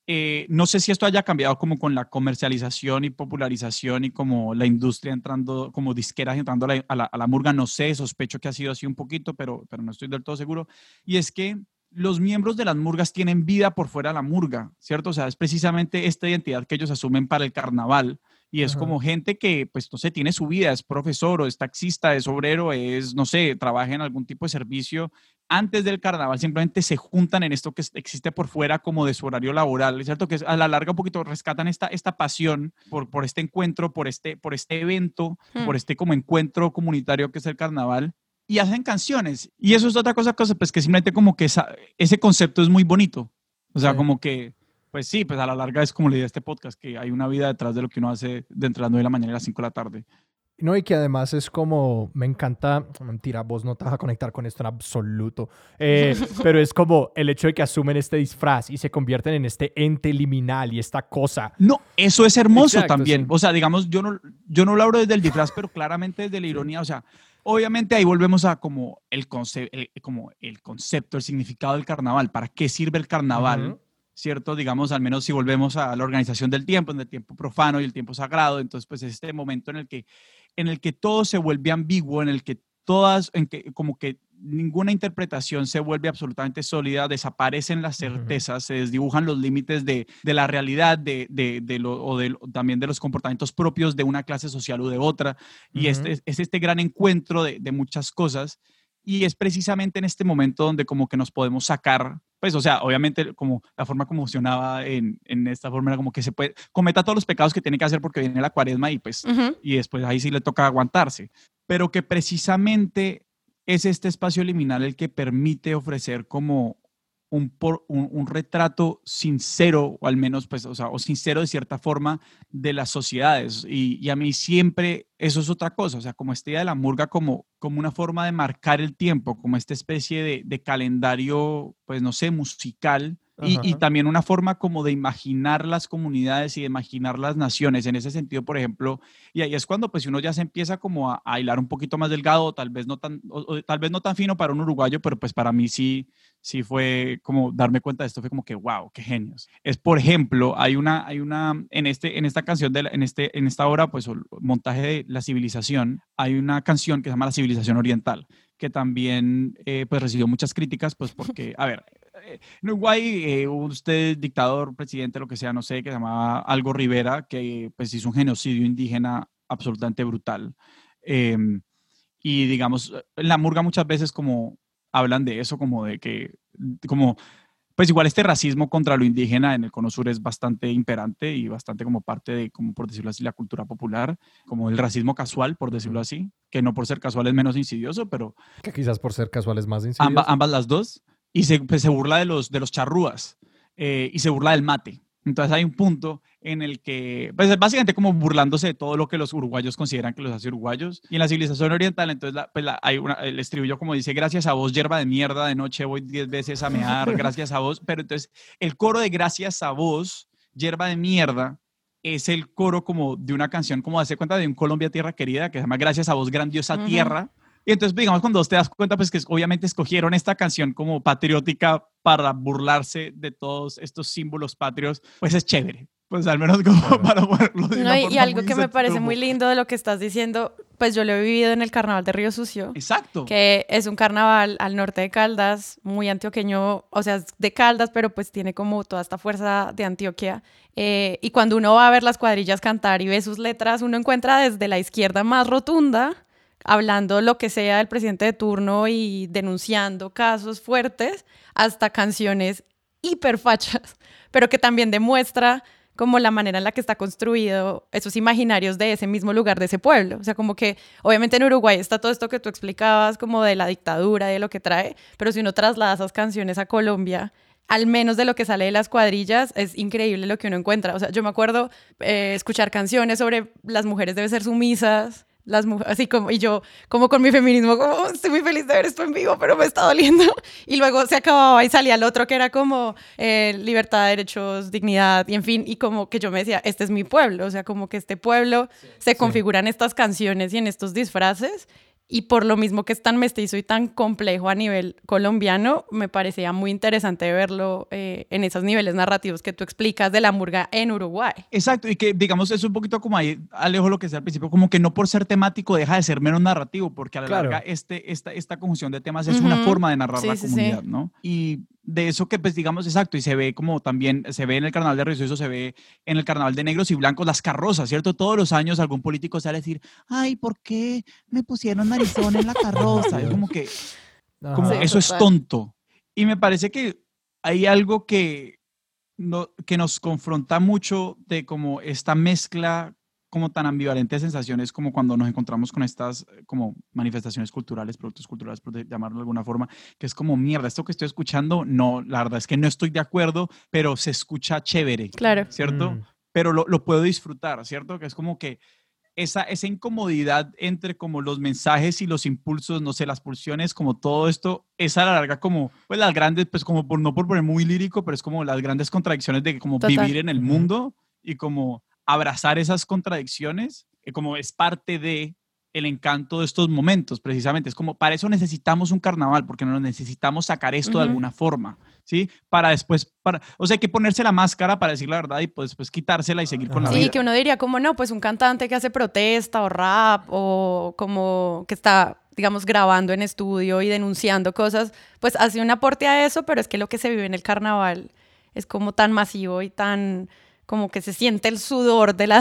C: eh, no sé si esto haya cambiado como con la comercialización y popularización y como la industria entrando, como disqueras entrando a la, a la, murga, no sé, sospecho que ha sido así un poquito, pero, pero no estoy del todo seguro. Y es que los miembros de las murgas tienen vida por fuera de la murga, ¿cierto? O sea, es precisamente esta identidad que ellos asumen para el carnaval. Y es como gente que, pues, no sé, tiene su vida, es profesor o es taxista, es obrero, es, no sé, trabaja en algún tipo de servicio antes del carnaval simplemente se juntan en esto que existe por fuera como de su horario laboral, es cierto que a la larga un poquito rescatan esta, esta pasión por, por este encuentro, por este, por este evento, hmm. por este como encuentro comunitario que es el carnaval y hacen canciones. Y eso es otra cosa, cosa pues que simplemente como que ese concepto es muy bonito. O sea, como que, pues sí, pues a la larga es como la idea de este podcast, que hay una vida detrás de lo que uno hace de entre las 9 de la mañana y las 5 de la tarde.
A: No, y que además es como, me encanta, mentira, vos no te vas a conectar con esto en absoluto, eh, pero es como el hecho de que asumen este disfraz y se convierten en este ente liminal y esta cosa.
C: No, eso es hermoso también. O sea, digamos, yo no, yo no lo hablo desde el disfraz, pero claramente desde la ironía. O sea, obviamente ahí volvemos a como el, como el concepto, el significado del carnaval. ¿Para qué sirve el carnaval? ¿Cierto? Digamos, al menos si volvemos a la organización del tiempo, en el tiempo profano y el tiempo sagrado, entonces pues es este momento en el que en el que todo se vuelve ambiguo, en el que todas, en que como que ninguna interpretación se vuelve absolutamente sólida, desaparecen las certezas, se desdibujan los límites de, de la realidad de, de, de lo, o también de los comportamientos propios de una clase social u de otra. Y este, es este gran encuentro de, muchas cosas. Y es precisamente en este momento donde como que nos podemos sacar pues, o sea, obviamente como la forma como funcionaba en, en, esta forma era como que se puede, cometa todos los pecados que tiene que hacer porque viene la cuaresma y pues, y después ahí sí le toca aguantarse, pero que precisamente es este espacio liminal el que permite ofrecer como un, un, un, retrato sincero, o al menos, pues, o sea, o sincero de cierta forma de las sociedades. Y, y, a mí siempre eso es otra cosa, o sea, como esta idea de la murga como, como una forma de marcar el tiempo, como esta especie de, de calendario, pues, no sé, musical y, también una forma como de imaginar las comunidades y de imaginar las naciones. En ese sentido, por ejemplo, y ahí es cuando pues uno ya se empieza como a, a hilar un poquito más delgado, tal vez no tan, tal vez no tan fino para un uruguayo, pero pues para mí sí, sí fue como darme cuenta de esto, fue como que, wow, qué genios. Es, por ejemplo, hay una, hay una, en, este, en esta canción, de en, este, en esta obra, pues montaje de la civilización, hay una canción que se llama La civilización oriental que también eh, pues recibió muchas críticas, pues porque, a ver, en Uruguay, eh, usted, dictador, presidente, lo que sea, no sé, que se llamaba Algo Rivera, que pues hizo un genocidio indígena absolutamente brutal. Em, y digamos, en la murga muchas veces como hablan de eso, como de que, como, pues igual este racismo contra lo indígena en el Cono Sur es bastante imperante y bastante como parte de, como por decirlo así, la cultura popular, como el racismo casual, por decirlo así, que no por ser casual es menos insidioso, pero...
A: Que quizás por ser casual es más insidioso.
C: Ambas, ambas las dos. Y se, pues, se burla de los, de los charrúas eh, y se burla del mate. Entonces hay un punto en el que, pues es básicamente como burlándose de todo lo que los uruguayos consideran que los hace uruguayos. Y en la civilización oriental, entonces pues hay una, el estribillo como dice, gracias a vos, hierba de mierda, de noche voy diez veces a mear, gracias a vos. Pero entonces el coro de gracias a vos, hierba de mierda, es el coro como de una canción, como hace cuenta de un Colombia Tierra Querida, que se llama Gracias a vos, grandiosa tierra. Y entonces, digamos, cuando te das cuenta, pues que obviamente escogieron esta canción como patriótica para burlarse de todos estos símbolos patrios, pues es chévere. Pues al menos como para ponerlo
B: de no, Y algo que me parece muy lindo de lo que estás diciendo, pues yo lo he vivido en el carnaval de Río Sucio.
C: Exacto.
B: Que es un carnaval al norte de Caldas, muy antioqueño, o sea, de Caldas, pero pues tiene como toda esta fuerza de Antioquia. Eh, y cuando uno va a ver las cuadrillas cantar y ve sus letras, uno encuentra desde la izquierda más rotunda hablando lo que sea del presidente de turno y denunciando casos fuertes, hasta canciones hiperfachas, pero que también demuestra como la manera en la que está construido esos imaginarios de ese mismo lugar, de ese pueblo. O sea, como que obviamente en Uruguay está todo esto que tú explicabas, como de la dictadura, de lo que trae, pero si uno traslada esas canciones a Colombia, al menos de lo que sale de las cuadrillas, es increíble lo que uno encuentra. O sea, yo me acuerdo eh, escuchar canciones sobre las mujeres deben ser sumisas, las mujeres, así como, y yo, como con mi feminismo, como, oh, estoy muy feliz de ver esto en vivo, pero me está doliendo. Y luego se acababa y salía el otro que era como eh, libertad, derechos, dignidad, y en fin, y como que yo me decía, este es mi pueblo, o sea, como que este pueblo se configuran estas canciones y en estos disfraces, y por lo mismo que es tan mestizo y tan complejo a nivel colombiano, me parecía muy interesante verlo eh, en esos niveles narrativos que tú explicas de la murga en Uruguay.
C: Exacto, y que digamos es un poquito como ahí, Alejo, lo que sea al principio, como que no por ser temático deja de ser menos narrativo, porque a la larga este, esta, esta conjunción de temas es una forma de narrar la comunidad, ¿no? Y de eso que, pues, digamos, exacto, y se ve como también, se ve en el carnaval de Río eso se ve en el carnaval de negros y blancos, las carrozas, ¿cierto? Todos los años algún político sale a decir, ay, ¿por qué me pusieron narizón en la carroza? es como que, como, eso es tonto. Y me parece que hay algo que, no, que nos confronta mucho de como esta mezcla como tan ambivalentes sensaciones como cuando nos encontramos con estas eh, como manifestaciones culturales, productos culturales, por llamarlo de alguna forma, que es como mierda, esto que estoy escuchando, no, la verdad es que no estoy de acuerdo, pero se escucha chévere.
B: Claro.
C: ¿Cierto? Mm. Pero lo, lo, puedo disfrutar, ¿cierto? Que es como que esa, esa incomodidad entre como los mensajes y los impulsos, no sé, las pulsiones, como todo esto, es a la larga como, pues las grandes, pues como por, no por poner muy lírico, pero es como las grandes contradicciones de como vivir en el mundo y como abrazar esas contradicciones, eh, como es parte de el encanto de estos momentos, precisamente. Es como, para eso necesitamos un carnaval, porque no necesitamos sacar esto de alguna forma, ¿sí? Para después, para, o sea, hay que ponerse la máscara para decir la verdad y pues, después quitársela y seguir con la vida.
B: Sí, que uno diría, como no, pues un cantante que hace protesta o rap o como que está digamos, grabando en estudio y denunciando cosas, pues hace un aporte a eso, pero es que lo que se vive en el carnaval es como tan masivo y tan como que se siente el sudor de, la,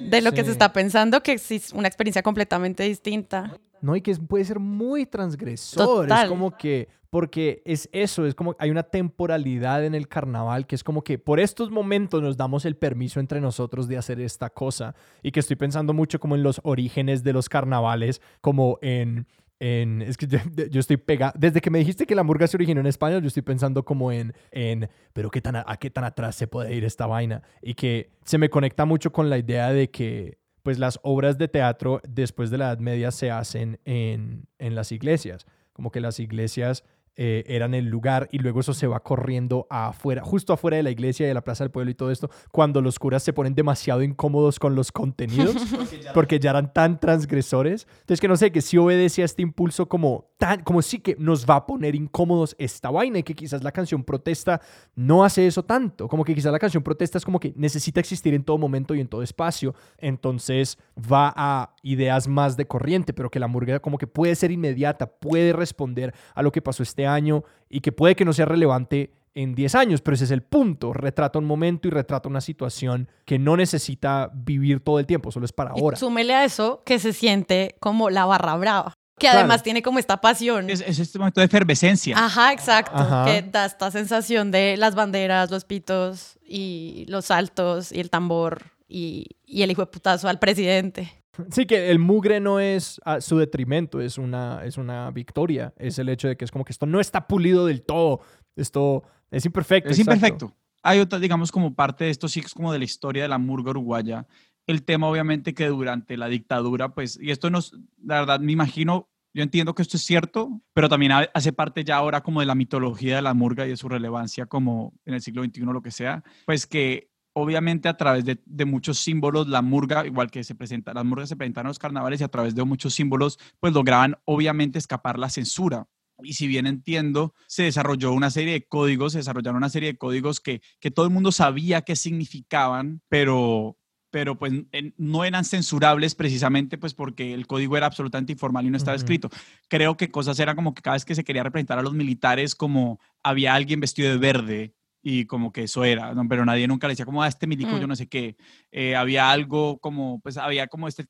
B: de lo que se está pensando, que es una experiencia completamente distinta.
A: No, y que puede ser muy transgresor. Es como que, porque es eso, es como hay una temporalidad en el carnaval que es como que por estos momentos nos damos el permiso entre nosotros de hacer esta cosa. Y que estoy pensando mucho como en los orígenes de los carnavales, como en es que yo, estoy pegado, desde que me dijiste que la murga se originó en España, yo estoy pensando como en, en pero qué tan, a, qué tan atrás se puede ir esta vaina. Y que se me conecta mucho con la idea de que pues las obras de teatro después de la Edad Media se hacen en, en las iglesias. Como que las iglesias eh, eran el lugar y luego eso se va corriendo afuera, justo afuera de la iglesia y de la plaza del pueblo y todo esto, cuando los curas se ponen demasiado incómodos con los contenidos, porque ya eran tan transgresores. Entonces que no sé, que si obedece a este impulso como tan, como sí que nos va a poner incómodos esta vaina y que quizás la canción protesta no hace eso tanto, como que quizás la canción protesta es como que necesita existir en todo momento y en todo espacio, entonces va a ideas más de corriente, pero que la murga como que puede ser inmediata, puede responder a lo que pasó este año y que puede que no sea relevante en 10 años, pero ese es el punto. Retrata un momento y retrata una situación que no necesita vivir todo el tiempo, solo es para ahora.
B: Y súmele a eso que se siente como la barra brava. Que además tiene como esta pasión.
C: Es, este momento de efervescencia.
B: Ajá, exacto. Que da esta sensación de las banderas, los pitos y los saltos y el tambor y, y el hijo de putazo al presidente.
A: Sí, que el mugre no es a su detrimento, es una, es una victoria. Es el hecho de que es como que esto no está pulido del todo. Esto es imperfecto.
C: Es imperfecto. Hay otra, digamos, como parte de esto, sí, es como de la historia de la murga uruguaya. El tema, obviamente, que durante la dictadura, pues, y esto nos, la verdad, me imagino, yo entiendo que esto es cierto, pero también hace parte ya ahora como de la mitología de la murga y de su relevancia como en el siglo XXI, lo que sea, pues que obviamente a través de, de, muchos símbolos, la murga, igual que se presenta, las murgas se presentan en los carnavales y a través de muchos símbolos, pues lograban obviamente escapar la censura. Y si bien entiendo, se desarrolló una serie de códigos, se desarrollaron una serie de códigos que, que todo el mundo sabía qué significaban, pero, pero pues no eran censurables precisamente pues porque el código era absolutamente informal y no estaba escrito. Creo que cosas eran como que cada vez que se quería representar a los militares como había alguien vestido de verde y como que eso era, ¿no? pero nadie nunca le decía como a ah, este milico yo mm. no sé qué. Eh, había algo como, pues había como este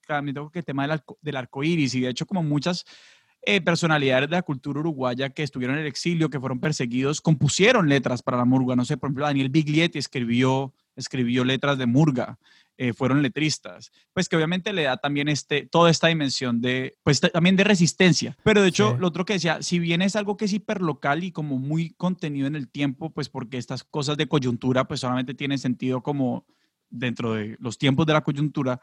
C: que tema del, arco, del arco iris y de hecho como muchas eh, personalidades de la cultura uruguaya que estuvieron en el exilio, que fueron perseguidos, compusieron letras para la murga. No sé, por ejemplo, Daniel Biglietti escribió, escribió letras de murga. Eh, fueron letristas, pues que obviamente le da también este, toda esta dimensión de, pues también de resistencia. Pero de hecho, lo otro que decía, si bien es algo que es hiperlocal y como muy contenido en el tiempo, pues porque estas cosas de coyuntura, pues solamente tienen sentido como dentro de los tiempos de la coyuntura,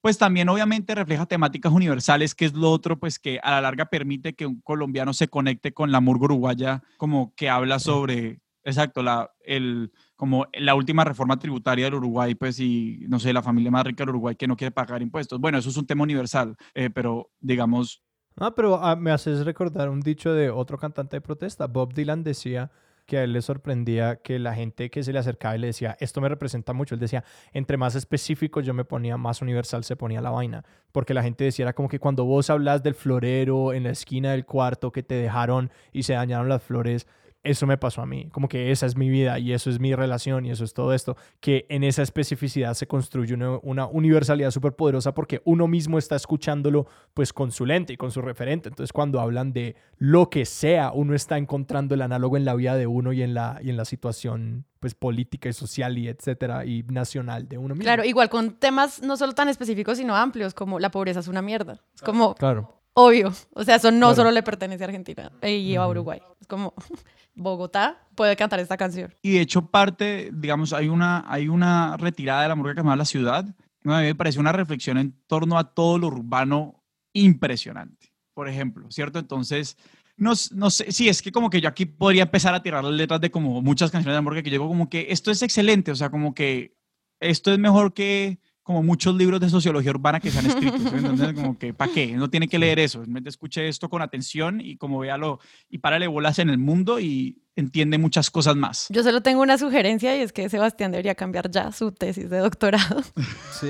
C: pues también obviamente refleja temáticas universales, que es lo otro, pues que a la larga permite que un colombiano se conecte con la murga uruguaya, como que habla sobre, exacto, la, el, como la última reforma tributaria del Uruguay, pues, y no sé, la familia más rica del Uruguay que no quiere pagar impuestos. Bueno, eso es un tema universal, eh, pero digamos...
A: Ah, pero ah, me haces recordar un dicho de otro cantante de protesta. Bob Dylan decía que a él le sorprendía que la gente que se le acercaba y le decía, esto me representa mucho, él decía, entre más específico yo me ponía, más universal se ponía la vaina, porque la gente decía, era como que cuando vos hablas del florero en la esquina del cuarto que te dejaron y se dañaron las flores, eso me pasó a mí, como que esa es mi vida y eso es mi relación y eso es todo esto, que en esa especificidad se construye una, universalidad súper poderosa porque uno mismo está escuchándolo pues con su lente y con su referente. Entonces cuando hablan de lo que sea, uno está encontrando el análogo en la vida de uno y en la, y en la situación pues política y social y etcétera y nacional de uno mismo.
B: Claro, igual con temas no solo tan específicos sino amplios como la pobreza es una mierda. Es como
A: claro.
B: obvio, o sea, eso no solo le pertenece a Argentina y a Uruguay. Es como Bogotá puede cantar esta canción.
C: Y de hecho parte, digamos, hay una, hay una retirada de la música que se llama La Ciudad. A me parece una reflexión en torno a todo lo urbano impresionante. Por ejemplo, ¿cierto? Entonces, no, no sé, sí, es que como que yo aquí podría empezar a tirar las letras de como muchas canciones de amor que llego como que esto es excelente, o sea, como que esto es mejor que como muchos libros de sociología urbana que se han escrito. Entonces, como que, ¿para qué? No tiene que leer eso. Escuche esto con atención y como véalo y párale bolas en el mundo y entiende muchas cosas más.
B: Yo solo tengo una sugerencia y es que Sebastián debería cambiar ya su tesis de doctorado. Sí.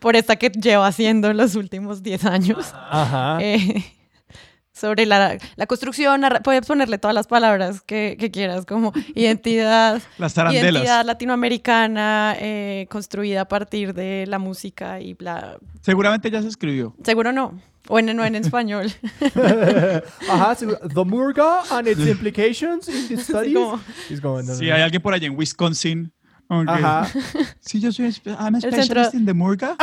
B: Por esta que lleva haciendo en los últimos 10 años. Ajá. Eh, sobre la, la construcción, puedes ponerle todas las palabras que, que quieras, como identidad,
C: las
B: identidad latinoamericana, eh, construida a partir de la música y bla.
C: Seguramente ya se escribió.
B: Seguro no. O en, no en español.
A: Ajá, The Murga and its implications in the studies.
C: Sí, hay alguien por allá en Wisconsin Ajá. Sí, yo soy I'm a specialist in the Murga.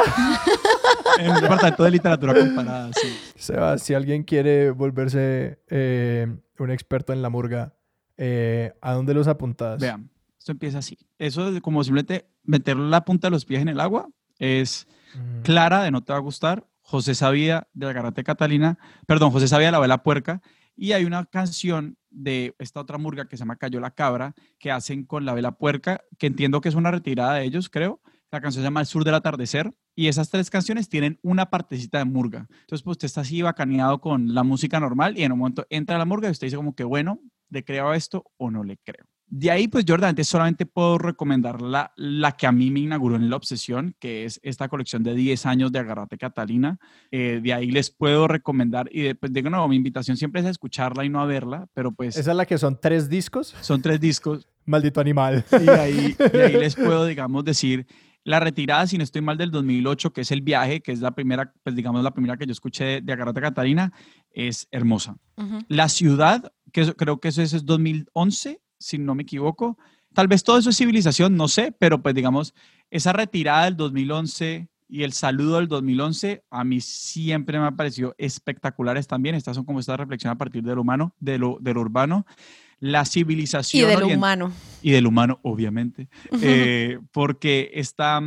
C: en el departamento de literatura comparada, sí.
A: Seba, si alguien quiere volverse eh, un experto en la Murga, eh, ¿a dónde los apuntas?
C: Vean, esto empieza así. Eso es como simplemente meter la punta de los pies en el agua. Es mm. Clara de No Te Va a Gustar, José Sabía de La Garrate Catalina, perdón, José Sabía de La Vela Puerca, y hay una canción de esta otra murga que se llama Cayó la Cabra, que hacen con la vela puerca, que entiendo que es una retirada de ellos, creo. La canción se llama El Sur del Atardecer. Y esas tres canciones tienen una partecita de murga. Entonces, pues usted está así bacaneado con la música normal y en un momento entra la murga y usted dice como que, bueno, ¿le creo a esto o no le creo? De ahí, pues Jordan, solamente puedo recomendar la, la que a mí me inauguró en la obsesión, que es esta colección de 10 años de Agarrate Catalina. Eh, de ahí les puedo recomendar, y después de nuevo, mi invitación siempre es a escucharla y no a verla, pero pues...
A: ¿Esa es la que son tres discos?
C: Son tres discos.
A: Maldito animal.
C: Y ahí, y ahí les puedo, digamos, decir la retirada, si no estoy mal, del 2008, que es el viaje, que es la primera, pues digamos, la primera que yo escuché de, de Agarrate Catalina, es hermosa. La ciudad, que creo que eso es, es 2011, si no me equivoco. Tal vez todo eso es civilización, no sé, pero pues digamos, esa retirada del 2011 y el saludo del 2011 a mí siempre me ha parecido espectaculares también. Estas son como esta reflexión a partir del humano, de lo, urbano. La civilización.
B: Y del humano.
C: Y del humano, obviamente. eh, porque esta,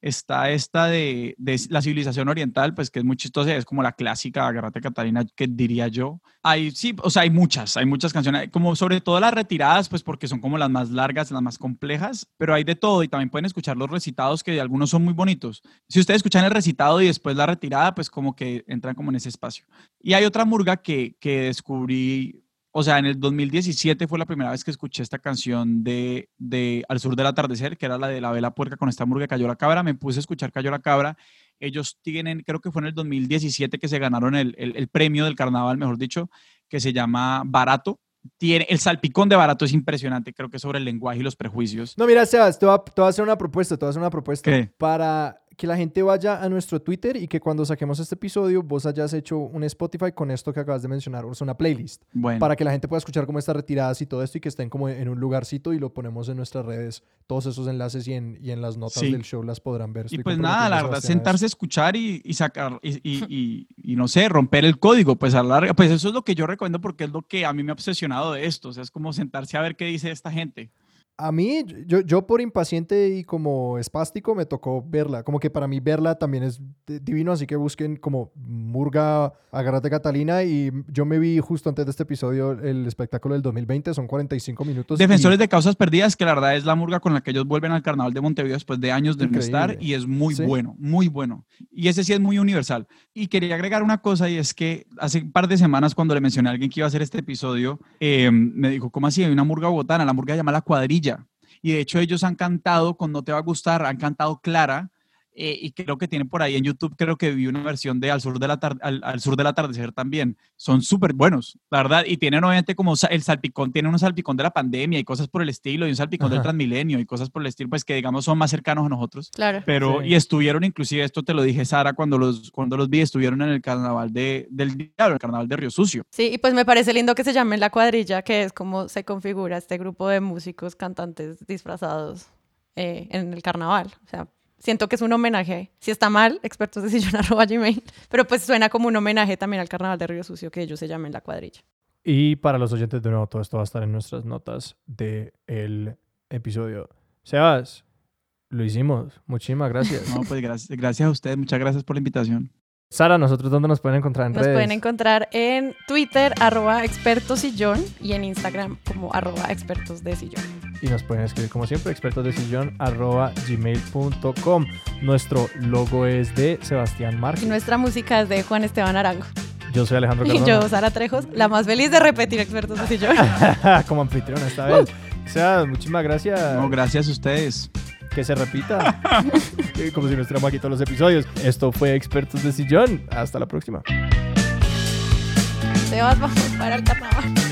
C: está esta de, de, la civilización oriental, pues que es muy chistosa, es como la clásica Agarrate Catalina, que diría yo. Hay, sí, o sea, hay muchas, hay muchas canciones, como sobre todo las retiradas, pues porque son como las más largas, las más complejas, pero hay de todo y también pueden escuchar los recitados, que algunos son muy bonitos. Si ustedes escuchan el recitado y después la retirada, pues como que entran como en ese espacio. Y hay otra murga que, que descubrí o sea, en el 2017 fue la primera vez que escuché esta canción de, de Al Sur del Atardecer, que era la de La Vela Puerca con esta murga Cayó la Cabra. Me puse a escuchar Cayó la Cabra. Ellos tienen, creo que fue en el 2017 que se ganaron el, el, el premio del carnaval, mejor dicho, que se llama Barato. Tiene, el salpicón de Barato es impresionante, creo que sobre el lenguaje y los prejuicios.
A: No, mira, Sebas, te voy a, te voy a hacer una propuesta, te voy a hacer una propuesta
C: ¿Qué?
A: para que la gente vaya a nuestro Twitter y que cuando saquemos este episodio vos hayas hecho un Spotify con esto que acabas de mencionar, o sea, una playlist,
C: Bueno,
A: para que la gente pueda escuchar como estas retiradas y todo esto y que estén como en un lugarcito y lo ponemos en nuestras redes, todos esos enlaces y en, y en las notas
C: Sí.
A: del show las podrán ver.
C: y pues nada, la verdad, sentarse a escuchar y, y sacar, y- y no sé, romper el código, pues a la larga, pues eso es lo que yo recomiendo porque es lo que a mí me ha obsesionado de esto, o sea, es como sentarse a ver qué dice esta gente.
A: A mí, yo, yo por impaciente y como espástico me tocó verla. Como que para mí verla también es divino, así que busquen como Murga Agarrate Catalina y yo me vi justo antes de este episodio el espectáculo del 2020, son 45 minutos. y-
C: Defensores de Causas Perdidas, que la verdad es la murga con la que ellos vuelven al carnaval de Montevideo después de años de no estar y es muy
A: Sí.
C: bueno, muy bueno. Y ese sí es muy universal. Y quería agregar una cosa y es que hace un par de semanas cuando le mencioné a alguien que iba a hacer este episodio, eh, me dijo, ¿cómo así? Hay una murga bogotana, la murga llama La Cuadrilla. Y de hecho ellos han cantado con No Te Va a Gustar, han cantado Clara. Eh, y creo que tienen por ahí en YouTube, creo que vi una versión de Al Sur del, Atar- al, al sur del Atardecer también. Son súper buenos, la verdad. Y tienen obviamente como el salpicón, tiene un salpicón de la pandemia y cosas por el estilo, y un salpicón del
A: Ajá.
C: Transmilenio y cosas por el estilo, pues que digamos son más cercanos a nosotros.
B: Claro.
C: Pero,
A: Sí.
C: y estuvieron inclusive, esto te lo dije Sara cuando los, cuando los vi, estuvieron en el carnaval de, del diablo, el carnaval de Río Sucio.
B: Sí, y pues me parece lindo que se llame La Cuadrilla, que es como se configura este grupo de músicos, cantantes disfrazados eh, en el carnaval. O sea, siento que es un homenaje. Si está mal, expertos de sillón arroba gmail, pero pues suena como un homenaje también al carnaval de Río Sucio, que ellos se llamen La Cuadrilla.
A: Y para los oyentes de nuevo, todo esto va a estar en nuestras notas del episodio. Sebas, lo hicimos. Muchísimas gracias.
C: No, pues gracias, gracias a ustedes, muchas gracias por la invitación.
A: Sara, ¿nosotros dónde nos pueden encontrar en
B: Nos
A: redes?
B: pueden encontrar en Twitter, arroba expertosillón, y en Instagram como arroba expertos de sillón.
A: y nos pueden escribir como siempre expertos de sillón arroba gmail.com nuestro logo es de Sebastián
B: Y
A: Márquez
B: nuestra música es de Juan Esteban Arango.
A: yo soy Alejandro
B: Y
A: Cardona
B: yo, Sara Trejos, la más feliz de repetir expertos de sillón.
A: como anfitrión esta vez o sea muchísimas gracias
C: No, gracias a ustedes.
A: Que se repita. Eh, como si no estuviéramos aquí todos los episodios. Esto fue expertos de sillón. Hasta la próxima.
B: Para el carnaval.